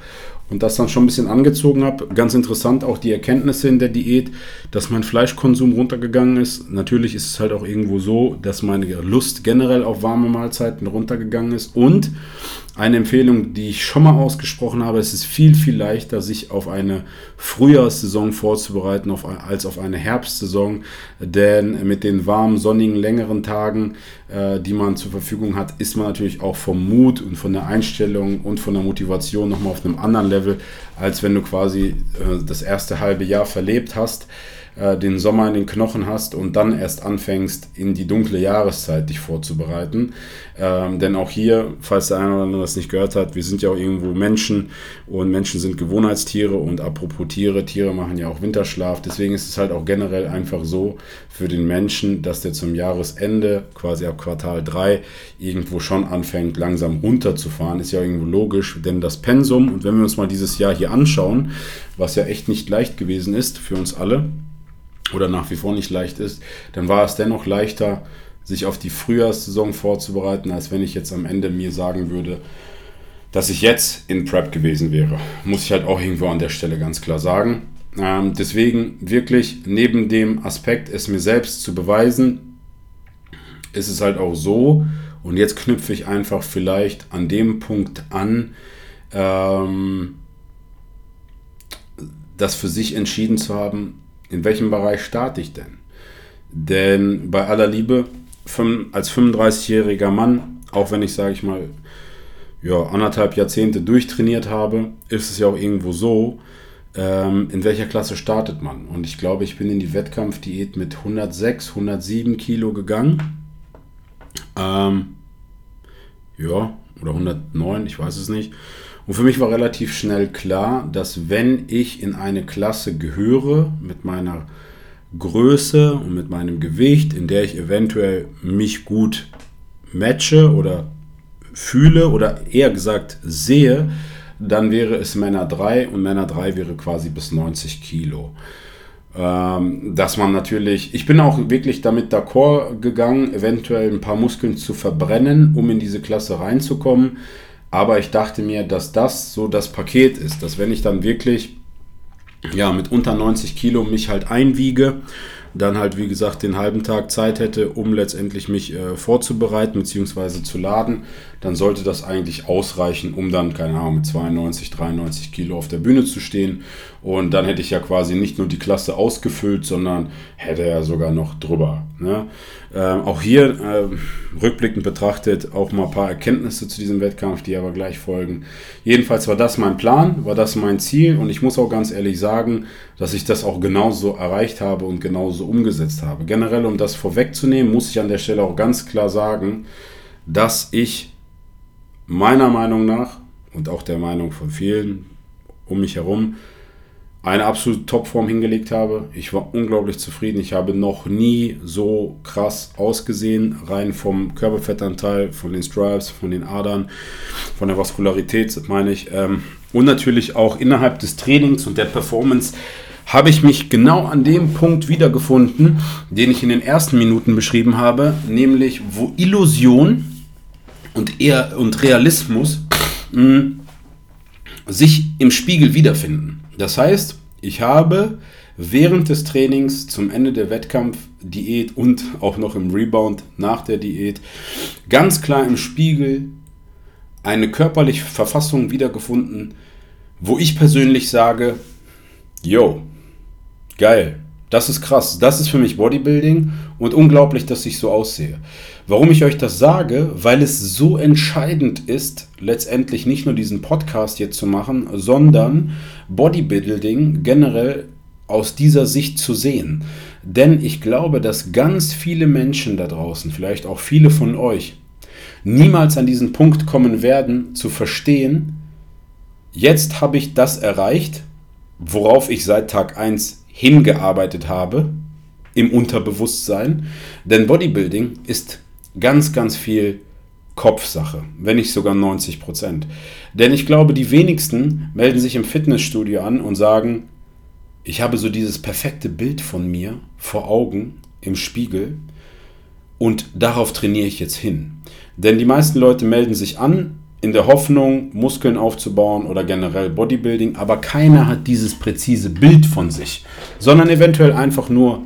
und das dann schon ein bisschen angezogen habe. Ganz interessant auch die Erkenntnisse in der Diät, dass mein Fleischkonsum runtergegangen ist. Natürlich ist es halt auch irgendwo so, dass meine Lust generell auf warme Mahlzeiten runtergegangen ist und eine Empfehlung, die ich schon mal ausgesprochen habe, es ist viel, viel leichter, sich auf eine Frühjahrssaison vorzubereiten auf, als auf eine Herbstsaison, denn mit den warmen, sonnigen, längeren Tagen, äh, die man zur Verfügung hat, ist man natürlich auch vom Mut und von der Einstellung und von der Motivation nochmal auf einem anderen Level, als wenn du quasi äh, das erste halbe Jahr verlebt hast äh, den Sommer in den Knochen hast und dann erst anfängst, in die dunkle Jahreszeit dich vorzubereiten. Ähm, denn auch hier, falls der eine oder andere das nicht gehört hat, wir sind ja auch irgendwo Menschen und Menschen sind Gewohnheitstiere und apropos Tiere, Tiere machen ja auch Winterschlaf. Deswegen ist es halt auch generell einfach so für den Menschen, dass der zum Jahresende, quasi ab Quartal 3, irgendwo schon anfängt, langsam runterzufahren. Ist ja irgendwo logisch, denn das Pensum, und wenn wir uns mal dieses Jahr hier anschauen, was ja echt nicht leicht gewesen ist für uns alle, oder nach wie vor nicht leicht ist, dann war es dennoch leichter, sich auf die Frühjahrssaison vorzubereiten, als wenn ich jetzt am Ende mir sagen würde, dass ich jetzt in Prep gewesen wäre. Muss ich halt auch irgendwo an der Stelle ganz klar sagen. Ähm, deswegen wirklich neben dem Aspekt, es mir selbst zu beweisen, ist es halt auch so, und jetzt knüpfe ich einfach vielleicht an dem Punkt an, ähm, das für sich entschieden zu haben, in welchem Bereich starte ich denn? Denn bei aller Liebe, als 35-jähriger Mann, auch wenn ich, sage ich mal, ja, anderthalb Jahrzehnte durchtrainiert habe, ist es ja auch irgendwo so, ähm, in welcher Klasse startet man. Und ich glaube, ich bin in die Wettkampfdiät mit 106, 107 Kilo gegangen. Ähm, ja, oder 109, ich weiß es nicht. Und für mich war relativ schnell klar, dass wenn ich in eine Klasse gehöre mit meiner Größe und mit meinem Gewicht, in der ich eventuell mich gut matche oder fühle oder eher gesagt sehe, dann wäre es Männer 3 und Männer 3 wäre quasi bis 90 Kilo. Ähm, dass man natürlich, ich bin auch wirklich damit d'accord gegangen, eventuell ein paar Muskeln zu verbrennen, um in diese Klasse reinzukommen. Aber ich dachte mir, dass das so das Paket ist, dass wenn ich dann wirklich ja, mit unter 90 Kilo mich halt einwiege, dann halt wie gesagt den halben Tag Zeit hätte, um letztendlich mich äh, vorzubereiten bzw. zu laden, dann sollte das eigentlich ausreichen, um dann, keine Ahnung, mit 92, 93 Kilo auf der Bühne zu stehen. Und dann hätte ich ja quasi nicht nur die Klasse ausgefüllt, sondern hätte ja sogar noch drüber. Ne? Ähm, auch hier äh, rückblickend betrachtet auch mal ein paar Erkenntnisse zu diesem Wettkampf, die aber gleich folgen. Jedenfalls war das mein Plan, war das mein Ziel und ich muss auch ganz ehrlich sagen, dass ich das auch genauso erreicht habe und genauso umgesetzt habe. Generell, um das vorwegzunehmen, muss ich an der Stelle auch ganz klar sagen, dass ich meiner Meinung nach und auch der Meinung von vielen um mich herum eine absolute Topform hingelegt habe. Ich war unglaublich zufrieden. Ich habe noch nie so krass ausgesehen, rein vom Körperfettanteil, von den Stripes, von den Adern, von der Vaskularität, meine ich. Ähm, und natürlich auch innerhalb des Trainings und der Performance habe ich mich genau an dem Punkt wiedergefunden, den ich in den ersten Minuten beschrieben habe, nämlich wo Illusion und, eher, und Realismus hm, sich im Spiegel wiederfinden. Das heißt, ich habe während des Trainings zum Ende der Wettkampfdiät und auch noch im Rebound nach der Diät ganz klar im Spiegel eine körperliche Verfassung wiedergefunden, wo ich persönlich sage, yo, geil, das ist krass. Das ist für mich Bodybuilding und unglaublich, dass ich so aussehe. Warum ich euch das sage? Weil es so entscheidend ist, letztendlich nicht nur diesen Podcast jetzt zu machen, sondern Bodybuilding generell aus dieser Sicht zu sehen. Denn ich glaube, dass ganz viele Menschen da draußen, vielleicht auch viele von euch, niemals an diesen Punkt kommen werden, zu verstehen, jetzt habe ich das erreicht, worauf ich seit Tag 1 hingearbeitet habe im Unterbewusstsein. Denn Bodybuilding ist ganz, ganz viel Kopfsache, wenn nicht sogar 90 Prozent. Denn ich glaube, die wenigsten melden sich im Fitnessstudio an und sagen, ich habe so dieses perfekte Bild von mir vor Augen im Spiegel und darauf trainiere ich jetzt hin. Denn die meisten Leute melden sich an in der Hoffnung, Muskeln aufzubauen oder generell Bodybuilding, aber keiner hat dieses präzise Bild von sich, sondern eventuell einfach nur,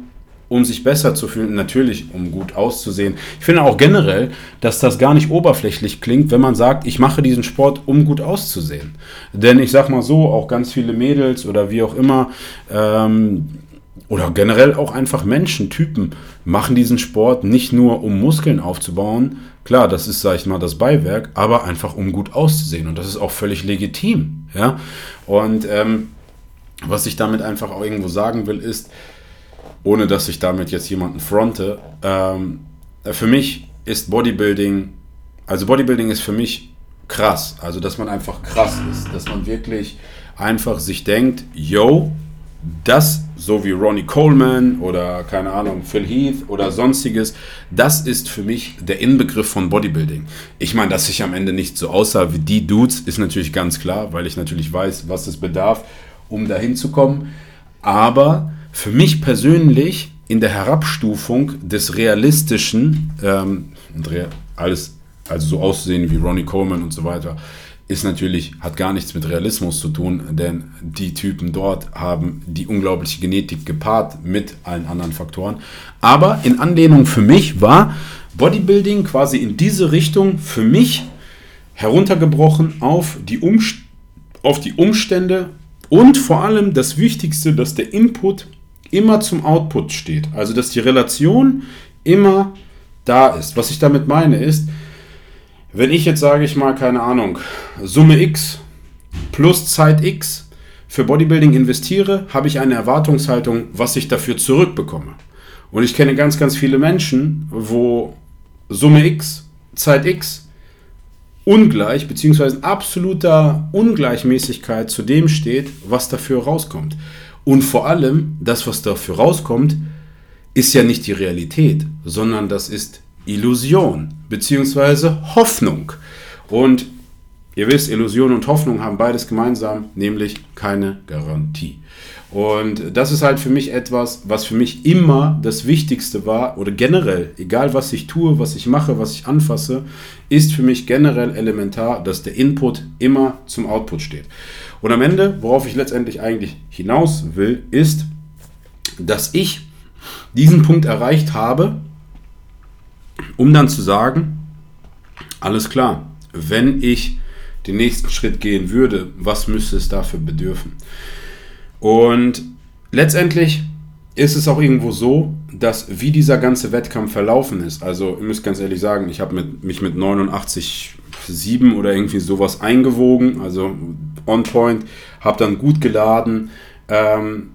um sich besser zu fühlen, natürlich, um gut auszusehen. Ich finde auch generell, dass das gar nicht oberflächlich klingt, wenn man sagt, ich mache diesen Sport, um gut auszusehen. Denn ich sag mal so, auch ganz viele Mädels oder wie auch immer, ähm, oder generell auch einfach Menschen, Typen, machen diesen Sport nicht nur, um Muskeln aufzubauen. Klar, das ist, sag ich mal, das Beiwerk, aber einfach, um gut auszusehen. Und das ist auch völlig legitim. Ja? Und ähm, was ich damit einfach auch irgendwo sagen will, ist, ohne dass ich damit jetzt jemanden fronte, ähm, für mich ist Bodybuilding, also Bodybuilding ist für mich krass. Also, dass man einfach krass ist, dass man wirklich einfach sich denkt, yo, das, so wie Ronnie Coleman oder keine Ahnung, Phil Heath oder sonstiges, das ist für mich der Inbegriff von Bodybuilding. Ich meine, dass ich am Ende nicht so aussah wie die Dudes, ist natürlich ganz klar, weil ich natürlich weiß, was es bedarf, um dahin zu kommen. Aber für mich persönlich in der Herabstufung des realistischen, ähm, alles, also so auszusehen wie Ronnie Coleman und so weiter, ist natürlich, hat gar nichts mit Realismus zu tun, denn die Typen dort haben die unglaubliche Genetik gepaart mit allen anderen Faktoren. Aber in Anlehnung für mich war Bodybuilding quasi in diese Richtung für mich heruntergebrochen auf die, Umst auf die Umstände und vor allem das Wichtigste, dass der Input immer zum Output steht. Also dass die Relation immer da ist. Was ich damit meine ist, wenn ich jetzt sage ich mal, keine Ahnung, Summe X plus Zeit X für Bodybuilding investiere, habe ich eine Erwartungshaltung, was ich dafür zurückbekomme. Und ich kenne ganz, ganz viele Menschen, wo Summe X, Zeit X ungleich bzw. absoluter Ungleichmäßigkeit zu dem steht, was dafür rauskommt. Und vor allem, das, was dafür rauskommt, ist ja nicht die Realität, sondern das ist Illusion bzw. Hoffnung. Und ihr wisst, Illusion und Hoffnung haben beides gemeinsam, nämlich keine Garantie. Und das ist halt für mich etwas, was für mich immer das Wichtigste war oder generell, egal was ich tue, was ich mache, was ich anfasse, ist für mich generell elementar, dass der Input immer zum Output steht. Und am Ende, worauf ich letztendlich eigentlich hinaus will, ist, dass ich diesen Punkt erreicht habe, um dann zu sagen, alles klar, wenn ich den nächsten Schritt gehen würde, was müsste es dafür bedürfen? Und letztendlich ist es auch irgendwo so, dass wie dieser ganze Wettkampf verlaufen ist, also ihr müsst ganz ehrlich sagen, ich habe mich mit 89,7 oder irgendwie sowas eingewogen, also on point, habe dann gut geladen. Ähm,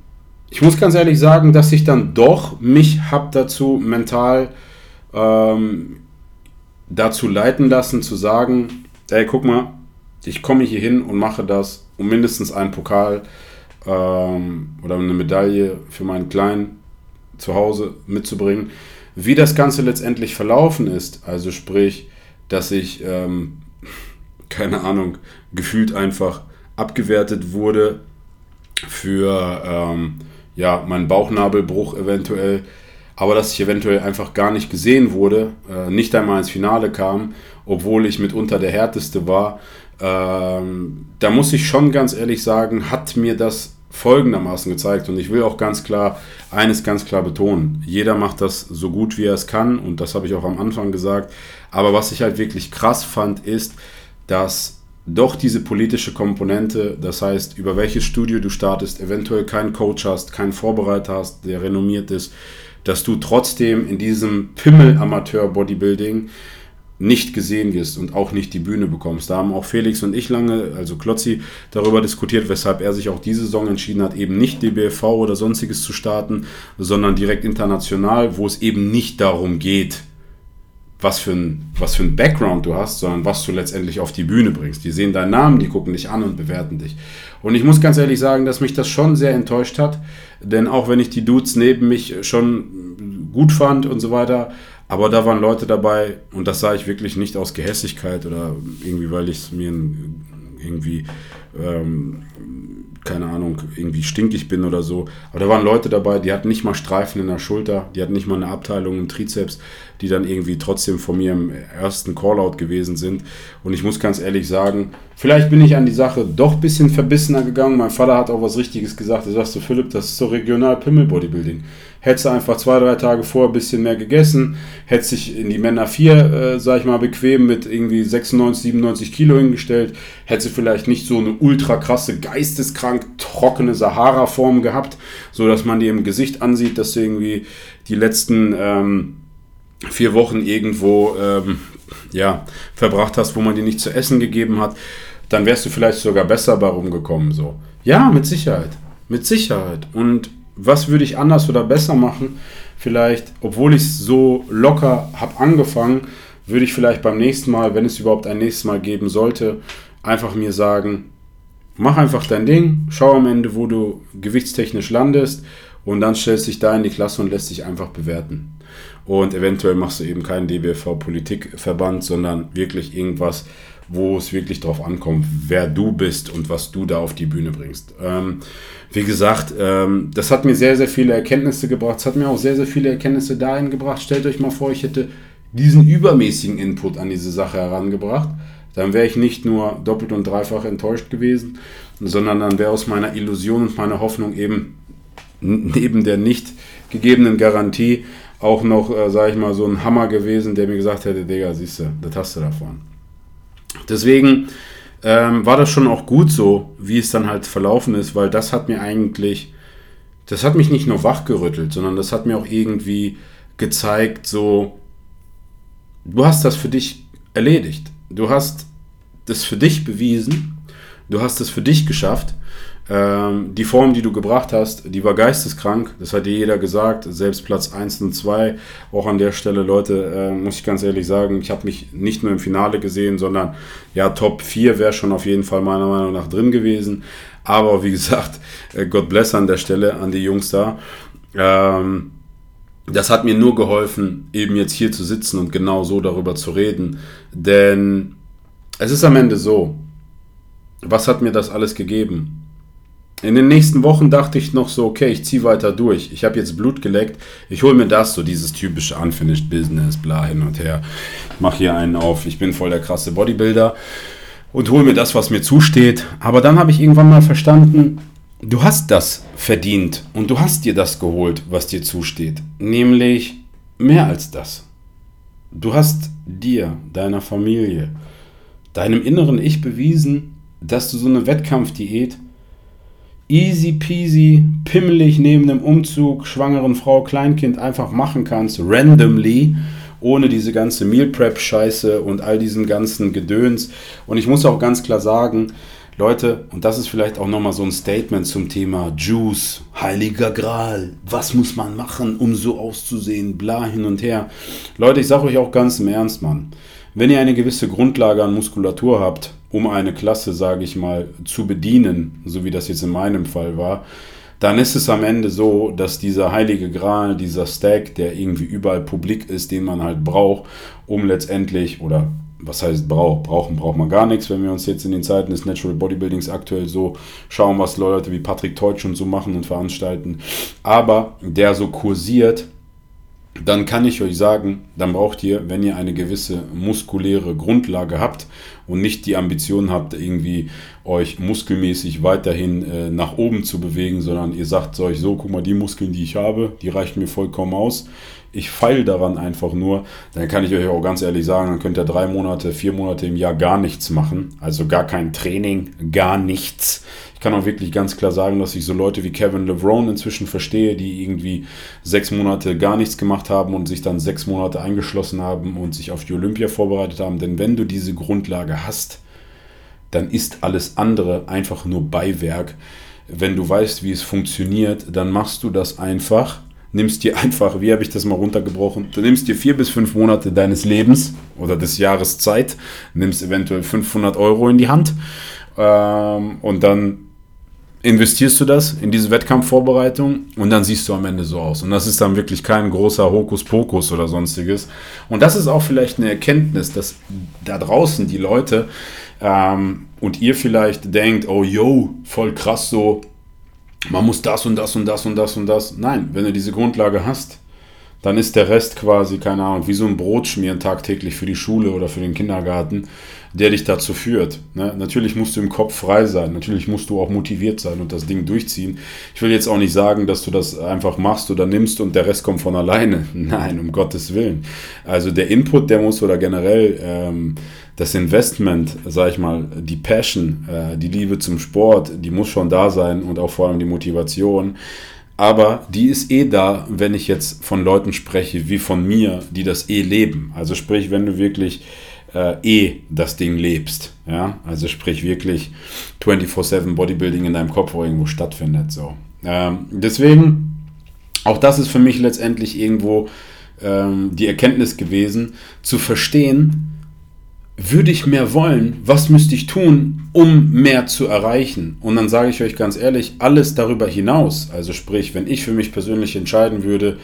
ich muss ganz ehrlich sagen, dass ich dann doch mich habe dazu mental ähm, dazu leiten lassen, zu sagen, ey, guck mal, ich komme hier hin und mache das, um mindestens einen Pokal ähm, oder eine Medaille für meinen Kleinen zu Hause mitzubringen. Wie das Ganze letztendlich verlaufen ist, also sprich, dass ich, ähm, keine Ahnung, gefühlt einfach abgewertet wurde für ähm, ja, meinen Bauchnabelbruch eventuell, aber dass ich eventuell einfach gar nicht gesehen wurde, äh, nicht einmal ins Finale kam, obwohl ich mitunter der härteste war. Ähm, da muss ich schon ganz ehrlich sagen, hat mir das folgendermaßen gezeigt und ich will auch ganz klar eines ganz klar betonen. Jeder macht das so gut wie er es kann und das habe ich auch am Anfang gesagt. Aber was ich halt wirklich krass fand, ist, dass doch diese politische Komponente, das heißt, über welches Studio du startest, eventuell keinen Coach hast, keinen Vorbereiter hast, der renommiert ist, dass du trotzdem in diesem Pimmel-Amateur-Bodybuilding nicht gesehen wirst und auch nicht die Bühne bekommst. Da haben auch Felix und ich lange, also Klotzi, darüber diskutiert, weshalb er sich auch diese Saison entschieden hat, eben nicht DBFV oder sonstiges zu starten, sondern direkt international, wo es eben nicht darum geht, was für, ein, was für ein Background du hast, sondern was du letztendlich auf die Bühne bringst. Die sehen deinen Namen, die gucken dich an und bewerten dich. Und ich muss ganz ehrlich sagen, dass mich das schon sehr enttäuscht hat, denn auch wenn ich die Dudes neben mich schon gut fand und so weiter, aber da waren Leute dabei und das sah ich wirklich nicht aus Gehässigkeit oder irgendwie, weil ich es mir irgendwie ähm, keine Ahnung, irgendwie stinkig bin oder so. Aber da waren Leute dabei, die hatten nicht mal Streifen in der Schulter, die hatten nicht mal eine Abteilung im Trizeps, die dann irgendwie trotzdem von mir im ersten Callout gewesen sind. Und ich muss ganz ehrlich sagen, vielleicht bin ich an die Sache doch ein bisschen verbissener gegangen. Mein Vater hat auch was Richtiges gesagt. Er sagst du, Philipp, das ist so regional Pimmel-Bodybuilding. Hättest du einfach zwei, drei Tage vorher ein bisschen mehr gegessen, hättest dich in die Männer 4, äh, sag ich mal, bequem mit irgendwie 96, 97 Kilo hingestellt, hättest du vielleicht nicht so eine ultra krasse, geisteskrank trockene Sahara-Form gehabt, so dass man dir im Gesicht ansieht, dass du irgendwie die letzten ähm, vier Wochen irgendwo ähm, ja, verbracht hast, wo man dir nicht zu essen gegeben hat, dann wärst du vielleicht sogar besser bei rumgekommen. So. Ja, mit Sicherheit. Mit Sicherheit. Und was würde ich anders oder besser machen? Vielleicht, obwohl ich es so locker habe angefangen, würde ich vielleicht beim nächsten Mal, wenn es überhaupt ein nächstes Mal geben sollte, einfach mir sagen, mach einfach dein Ding, schau am Ende, wo du gewichtstechnisch landest und dann stellst dich da in die Klasse und lässt dich einfach bewerten. Und eventuell machst du eben keinen DBFV-Politikverband, sondern wirklich irgendwas, wo es wirklich drauf ankommt, wer du bist und was du da auf die Bühne bringst. Ähm, wie gesagt, ähm, das hat mir sehr, sehr viele Erkenntnisse gebracht. Es hat mir auch sehr, sehr viele Erkenntnisse dahin gebracht. Stellt euch mal vor, ich hätte diesen übermäßigen Input an diese Sache herangebracht. Dann wäre ich nicht nur doppelt und dreifach enttäuscht gewesen, sondern dann wäre aus meiner Illusion und meiner Hoffnung eben neben der nicht gegebenen Garantie auch noch, äh, sage ich mal, so ein Hammer gewesen, der mir gesagt hätte, Digga, siehst du, das hast du davon. Deswegen ähm, war das schon auch gut so, wie es dann halt verlaufen ist, weil das hat mir eigentlich, das hat mich nicht nur wachgerüttelt, sondern das hat mir auch irgendwie gezeigt, so, du hast das für dich erledigt. Du hast das für dich bewiesen, du hast es für dich geschafft ähm, die Form, die du gebracht hast, die war geisteskrank. Das hat dir jeder gesagt. Selbst Platz 1 und 2. Auch an der Stelle, Leute, äh, muss ich ganz ehrlich sagen, ich habe mich nicht nur im Finale gesehen, sondern ja, Top 4 wäre schon auf jeden Fall meiner Meinung nach drin gewesen. Aber wie gesagt, äh, God bless an der Stelle, an die Jungs da. Ähm, das hat mir nur geholfen, eben jetzt hier zu sitzen und genau so darüber zu reden. Denn es ist am Ende so, was hat mir das alles gegeben? In den nächsten Wochen dachte ich noch so, okay, ich ziehe weiter durch. Ich habe jetzt Blut geleckt. Ich hole mir das, so dieses typische Unfinished Business, bla hin und her. Ich mache hier einen auf, ich bin voll der krasse Bodybuilder und hole mir das, was mir zusteht. Aber dann habe ich irgendwann mal verstanden, du hast das verdient und du hast dir das geholt, was dir zusteht. Nämlich mehr als das. Du hast dir, deiner Familie, deinem inneren Ich bewiesen, dass du so eine Wettkampfdiät easy peasy, pimmelig neben einem Umzug, schwangeren Frau, Kleinkind einfach machen kannst, randomly, ohne diese ganze Meal Prep Scheiße und all diesen ganzen Gedöns. Und ich muss auch ganz klar sagen, Leute, und das ist vielleicht auch nochmal so ein Statement zum Thema Juice, Heiliger Gral, was muss man machen, um so auszusehen, bla hin und her. Leute, ich sage euch auch ganz im Ernst, Mann. Wenn ihr eine gewisse Grundlage an Muskulatur habt, um eine Klasse, sage ich mal, zu bedienen, so wie das jetzt in meinem Fall war, dann ist es am Ende so, dass dieser heilige Gral, dieser Stack, der irgendwie überall publik ist, den man halt braucht, um letztendlich, oder was heißt braucht, brauchen braucht man gar nichts, wenn wir uns jetzt in den Zeiten des Natural Bodybuildings aktuell so schauen, was Leute wie Patrick Teutsch und so machen und veranstalten, aber der so kursiert, dann kann ich euch sagen, dann braucht ihr, wenn ihr eine gewisse muskuläre Grundlage habt und nicht die Ambition habt, irgendwie euch muskelmäßig weiterhin äh, nach oben zu bewegen, sondern ihr sagt euch so, guck mal, die Muskeln, die ich habe, die reichen mir vollkommen aus. Ich feile daran einfach nur, dann kann ich euch auch ganz ehrlich sagen, dann könnt ihr drei Monate, vier Monate im Jahr gar nichts machen. Also gar kein Training, gar nichts. Ich kann auch wirklich ganz klar sagen, dass ich so Leute wie Kevin LeVron inzwischen verstehe, die irgendwie sechs Monate gar nichts gemacht haben und sich dann sechs Monate eingeschlossen haben und sich auf die Olympia vorbereitet haben. Denn wenn du diese Grundlage hast, dann ist alles andere einfach nur Beiwerk. Wenn du weißt, wie es funktioniert, dann machst du das einfach nimmst dir einfach, wie habe ich das mal runtergebrochen, du nimmst dir vier bis fünf Monate deines Lebens oder des Jahres Zeit, nimmst eventuell 500 Euro in die Hand ähm, und dann investierst du das in diese Wettkampfvorbereitung und dann siehst du am Ende so aus. Und das ist dann wirklich kein großer Hokuspokus oder sonstiges. Und das ist auch vielleicht eine Erkenntnis, dass da draußen die Leute ähm, und ihr vielleicht denkt, oh yo, voll krass so, man muss das und das und das und das und das. Nein, wenn du diese Grundlage hast, dann ist der Rest quasi, keine Ahnung, wie so ein Brot schmieren tagtäglich für die Schule oder für den Kindergarten, der dich dazu führt. Ne? Natürlich musst du im Kopf frei sein, natürlich musst du auch motiviert sein und das Ding durchziehen. Ich will jetzt auch nicht sagen, dass du das einfach machst oder nimmst und der Rest kommt von alleine. Nein, um Gottes Willen. Also der Input, der muss oder generell ähm, das Investment, sag ich mal, die Passion, äh, die Liebe zum Sport, die muss schon da sein und auch vor allem die Motivation. Aber die ist eh da, wenn ich jetzt von Leuten spreche, wie von mir, die das eh leben. Also sprich, wenn du wirklich äh, eh das Ding lebst. Ja? Also sprich wirklich 24-7 Bodybuilding in deinem Kopf, wo irgendwo stattfindet. So. Ähm, deswegen, auch das ist für mich letztendlich irgendwo ähm, die Erkenntnis gewesen, zu verstehen, würde ich mehr wollen, was müsste ich tun, um mehr zu erreichen? Und dann sage ich euch ganz ehrlich, alles darüber hinaus, also sprich, wenn ich für mich persönlich entscheiden würde,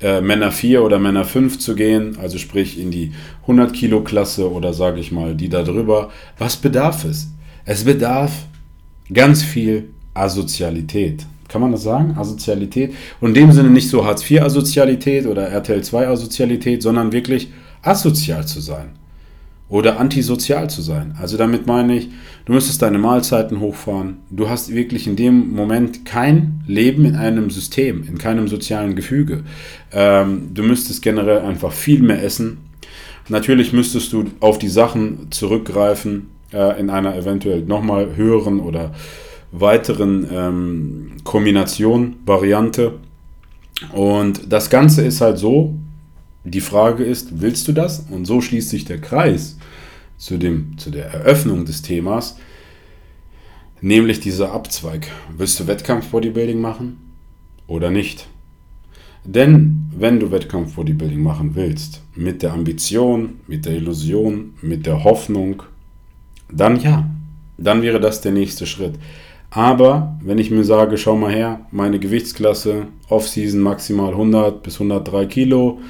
äh, Männer 4 oder Männer 5 zu gehen, also sprich in die 100 Kilo Klasse oder sage ich mal die da drüber, was bedarf es? Es bedarf ganz viel Asozialität. Kann man das sagen? Asozialität. Und in dem Sinne nicht so Hartz IV Asozialität oder RTL 2 Asozialität, sondern wirklich asozial zu sein oder antisozial zu sein. Also damit meine ich, du müsstest deine Mahlzeiten hochfahren. Du hast wirklich in dem Moment kein Leben in einem System, in keinem sozialen Gefüge. Ähm, du müsstest generell einfach viel mehr essen. Natürlich müsstest du auf die Sachen zurückgreifen äh, in einer eventuell nochmal höheren oder weiteren ähm, Kombination, Variante. Und das Ganze ist halt so, die Frage ist, willst du das? Und so schließt sich der Kreis zu, dem, zu der Eröffnung des Themas, nämlich dieser Abzweig. Willst du Wettkampf-Bodybuilding machen oder nicht? Denn wenn du Wettkampf-Bodybuilding machen willst, mit der Ambition, mit der Illusion, mit der Hoffnung, dann ja, dann wäre das der nächste Schritt. Aber wenn ich mir sage, schau mal her, meine Gewichtsklasse, Off-Season maximal 100 bis 103 Kilo,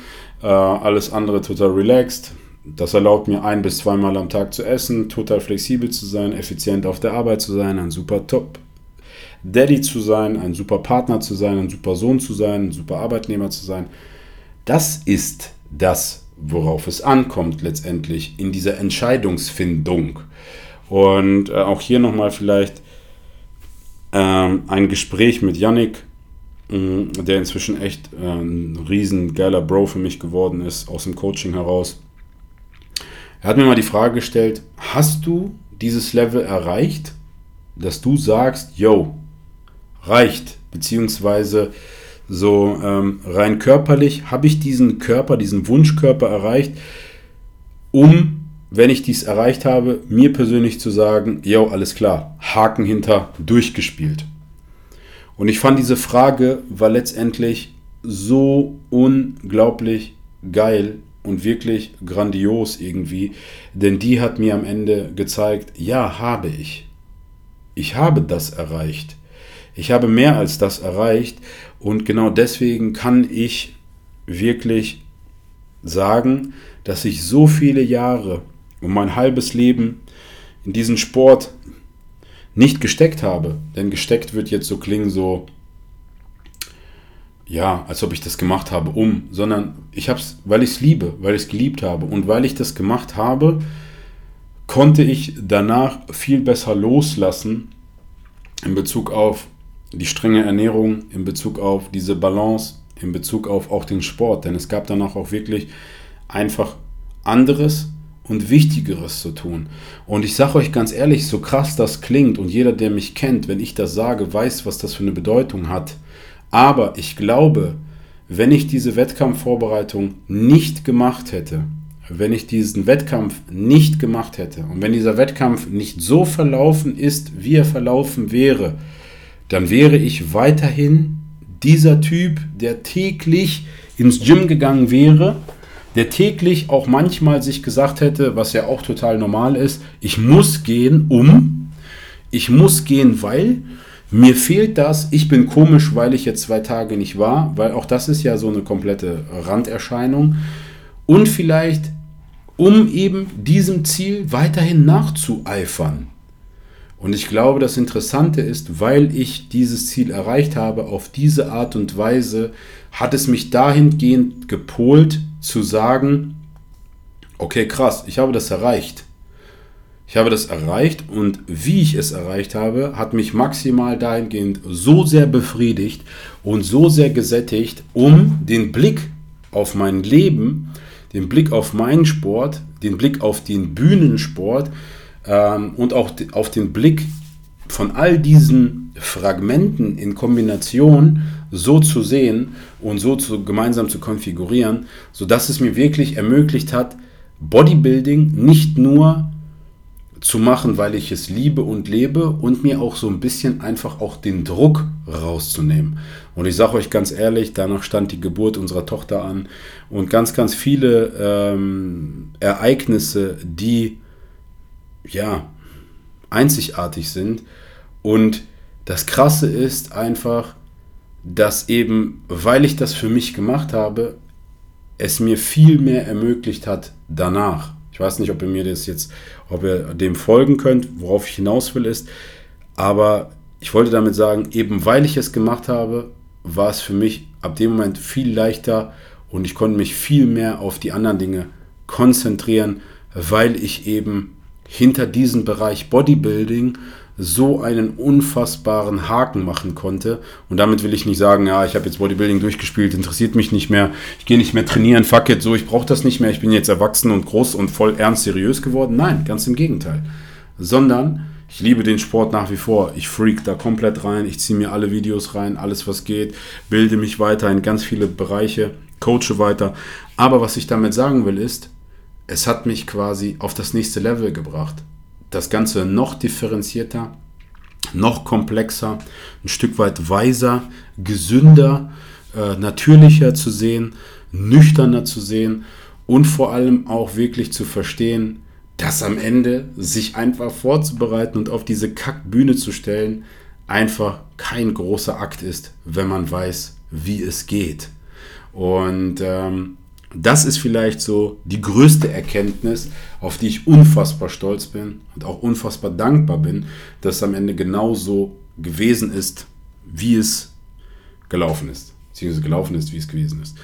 äh, alles andere total relaxed. Das erlaubt mir ein bis zweimal am Tag zu essen, total flexibel zu sein, effizient auf der Arbeit zu sein, ein super Top Daddy zu sein, ein super Partner zu sein, ein super Sohn zu sein, ein super Arbeitnehmer zu sein. Das ist das, worauf es ankommt letztendlich in dieser Entscheidungsfindung. Und äh, auch hier nochmal vielleicht ähm, ein Gespräch mit Yannick Mm, der inzwischen echt äh, ein riesen geiler Bro für mich geworden ist, aus dem Coaching heraus. Er hat mir mal die Frage gestellt, hast du dieses Level erreicht, dass du sagst, yo, reicht, beziehungsweise so ähm, rein körperlich, habe ich diesen Körper, diesen Wunschkörper erreicht, um, wenn ich dies erreicht habe, mir persönlich zu sagen, yo, alles klar, Haken hinter, durchgespielt. Und ich fand diese Frage war letztendlich so unglaublich geil und wirklich grandios irgendwie, denn die hat mir am Ende gezeigt, ja, habe ich. Ich habe das erreicht. Ich habe mehr als das erreicht und genau deswegen kann ich wirklich sagen, dass ich so viele Jahre und mein halbes Leben in diesen Sport nicht gesteckt habe. Denn gesteckt wird jetzt so klingen, so, ja, als ob ich das gemacht habe, um, sondern ich habe es, weil ich es liebe, weil ich es geliebt habe und weil ich das gemacht habe, konnte ich danach viel besser loslassen in Bezug auf die strenge Ernährung, in Bezug auf diese Balance, in Bezug auf auch den Sport. Denn es gab danach auch wirklich einfach anderes, und Wichtigeres zu tun. Und ich sage euch ganz ehrlich, so krass das klingt und jeder, der mich kennt, wenn ich das sage, weiß, was das für eine Bedeutung hat. Aber ich glaube, wenn ich diese Wettkampfvorbereitung nicht gemacht hätte, wenn ich diesen Wettkampf nicht gemacht hätte und wenn dieser Wettkampf nicht so verlaufen ist, wie er verlaufen wäre, dann wäre ich weiterhin dieser Typ, der täglich ins Gym gegangen wäre der täglich auch manchmal sich gesagt hätte, was ja auch total normal ist, ich muss gehen, um, ich muss gehen, weil mir fehlt das, ich bin komisch, weil ich jetzt zwei Tage nicht war, weil auch das ist ja so eine komplette Randerscheinung. Und vielleicht, um eben diesem Ziel weiterhin nachzueifern. Und ich glaube, das Interessante ist, weil ich dieses Ziel erreicht habe, auf diese Art und Weise hat es mich dahingehend gepolt zu sagen, okay, krass, ich habe das erreicht. Ich habe das erreicht und wie ich es erreicht habe, hat mich maximal dahingehend so sehr befriedigt und so sehr gesättigt, um den Blick auf mein Leben, den Blick auf meinen Sport, den Blick auf den Bühnensport ähm, und auch auf den Blick von all diesen Fragmenten in Kombination so zu sehen und so zu, gemeinsam zu konfigurieren, sodass es mir wirklich ermöglicht hat, Bodybuilding nicht nur zu machen, weil ich es liebe und lebe und mir auch so ein bisschen einfach auch den Druck rauszunehmen. Und ich sage euch ganz ehrlich, danach stand die Geburt unserer Tochter an und ganz, ganz viele ähm, Ereignisse, die ja einzigartig sind. Und das Krasse ist einfach, dass eben, weil ich das für mich gemacht habe, es mir viel mehr ermöglicht hat danach. Ich weiß nicht, ob ihr mir das jetzt, ob ihr dem folgen könnt, worauf ich hinaus will, ist. Aber ich wollte damit sagen, eben weil ich es gemacht habe, war es für mich ab dem Moment viel leichter und ich konnte mich viel mehr auf die anderen Dinge konzentrieren, weil ich eben hinter diesem Bereich Bodybuilding so einen unfassbaren Haken machen konnte. Und damit will ich nicht sagen, ja, ich habe jetzt Bodybuilding durchgespielt, interessiert mich nicht mehr, ich gehe nicht mehr trainieren, fuck it, so, ich brauche das nicht mehr, ich bin jetzt erwachsen und groß und voll ernst seriös geworden. Nein, ganz im Gegenteil. Sondern ich liebe den Sport nach wie vor. Ich freak da komplett rein, ich ziehe mir alle Videos rein, alles was geht, bilde mich weiter in ganz viele Bereiche, coache weiter. Aber was ich damit sagen will ist, es hat mich quasi auf das nächste Level gebracht das Ganze noch differenzierter, noch komplexer, ein Stück weit weiser, gesünder, äh, natürlicher zu sehen, nüchterner zu sehen und vor allem auch wirklich zu verstehen, dass am Ende sich einfach vorzubereiten und auf diese Kackbühne zu stellen, einfach kein großer Akt ist, wenn man weiß, wie es geht. Und ähm, das ist vielleicht so die größte Erkenntnis, auf die ich unfassbar stolz bin und auch unfassbar dankbar bin, dass es am Ende genauso gewesen ist, wie es gelaufen ist. Beziehungsweise gelaufen ist, wie es gewesen ist.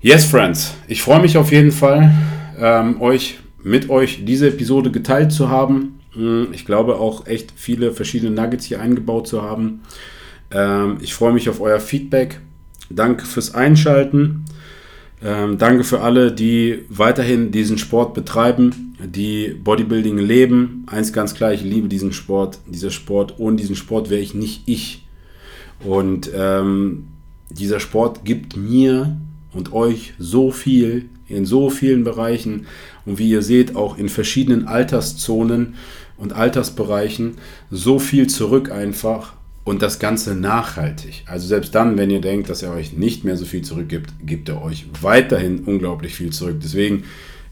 Yes, Friends, ich freue mich auf jeden Fall, ähm, euch mit euch diese Episode geteilt zu haben. Hm, ich glaube auch echt viele verschiedene Nuggets hier eingebaut zu haben. Ähm, ich freue mich auf euer Feedback. Danke fürs Einschalten. Ähm, danke für alle, die weiterhin diesen Sport betreiben, die Bodybuilding leben. Eins ganz klar, ich liebe diesen Sport. Dieser Sport, ohne diesen Sport wäre ich nicht ich. Und ähm, dieser Sport gibt mir und euch so viel in so vielen Bereichen und wie ihr seht auch in verschiedenen Alterszonen und Altersbereichen so viel zurück einfach und das Ganze nachhaltig. Also selbst dann, wenn ihr denkt, dass er euch nicht mehr so viel zurückgibt, gibt er euch weiterhin unglaublich viel zurück. Deswegen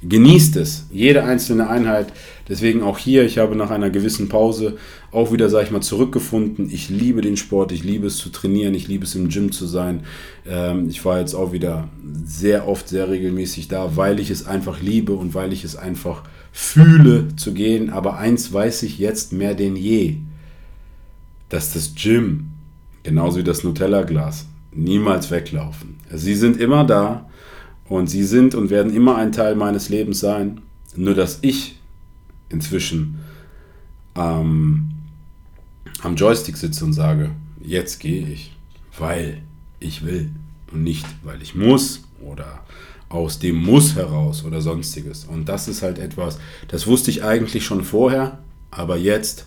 genießt es, jede einzelne Einheit. Deswegen auch hier, ich habe nach einer gewissen Pause auch wieder, sage ich mal, zurückgefunden. Ich liebe den Sport, ich liebe es zu trainieren, ich liebe es im Gym zu sein. Ähm, ich war jetzt auch wieder sehr oft, sehr regelmäßig da, weil ich es einfach liebe und weil ich es einfach fühle zu gehen. Aber eins weiß ich jetzt mehr denn je dass das Gym, genauso wie das Nutella-Glas, niemals weglaufen. Sie sind immer da und sie sind und werden immer ein Teil meines Lebens sein. Nur dass ich inzwischen ähm, am Joystick sitze und sage, jetzt gehe ich, weil ich will und nicht, weil ich muss oder aus dem Muss heraus oder sonstiges. Und das ist halt etwas, das wusste ich eigentlich schon vorher, aber jetzt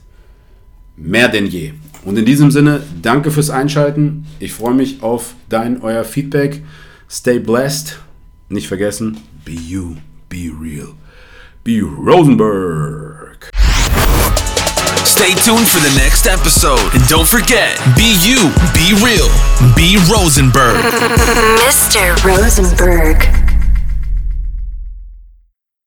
mehr denn je. Und in diesem Sinne, danke fürs Einschalten. Ich freue mich auf dein, euer Feedback. Stay blessed. Nicht vergessen, be you, be real. Be Rosenberg. Stay tuned for the next episode. And don't forget, be you, be real, be Rosenberg. Mr. Rosenberg.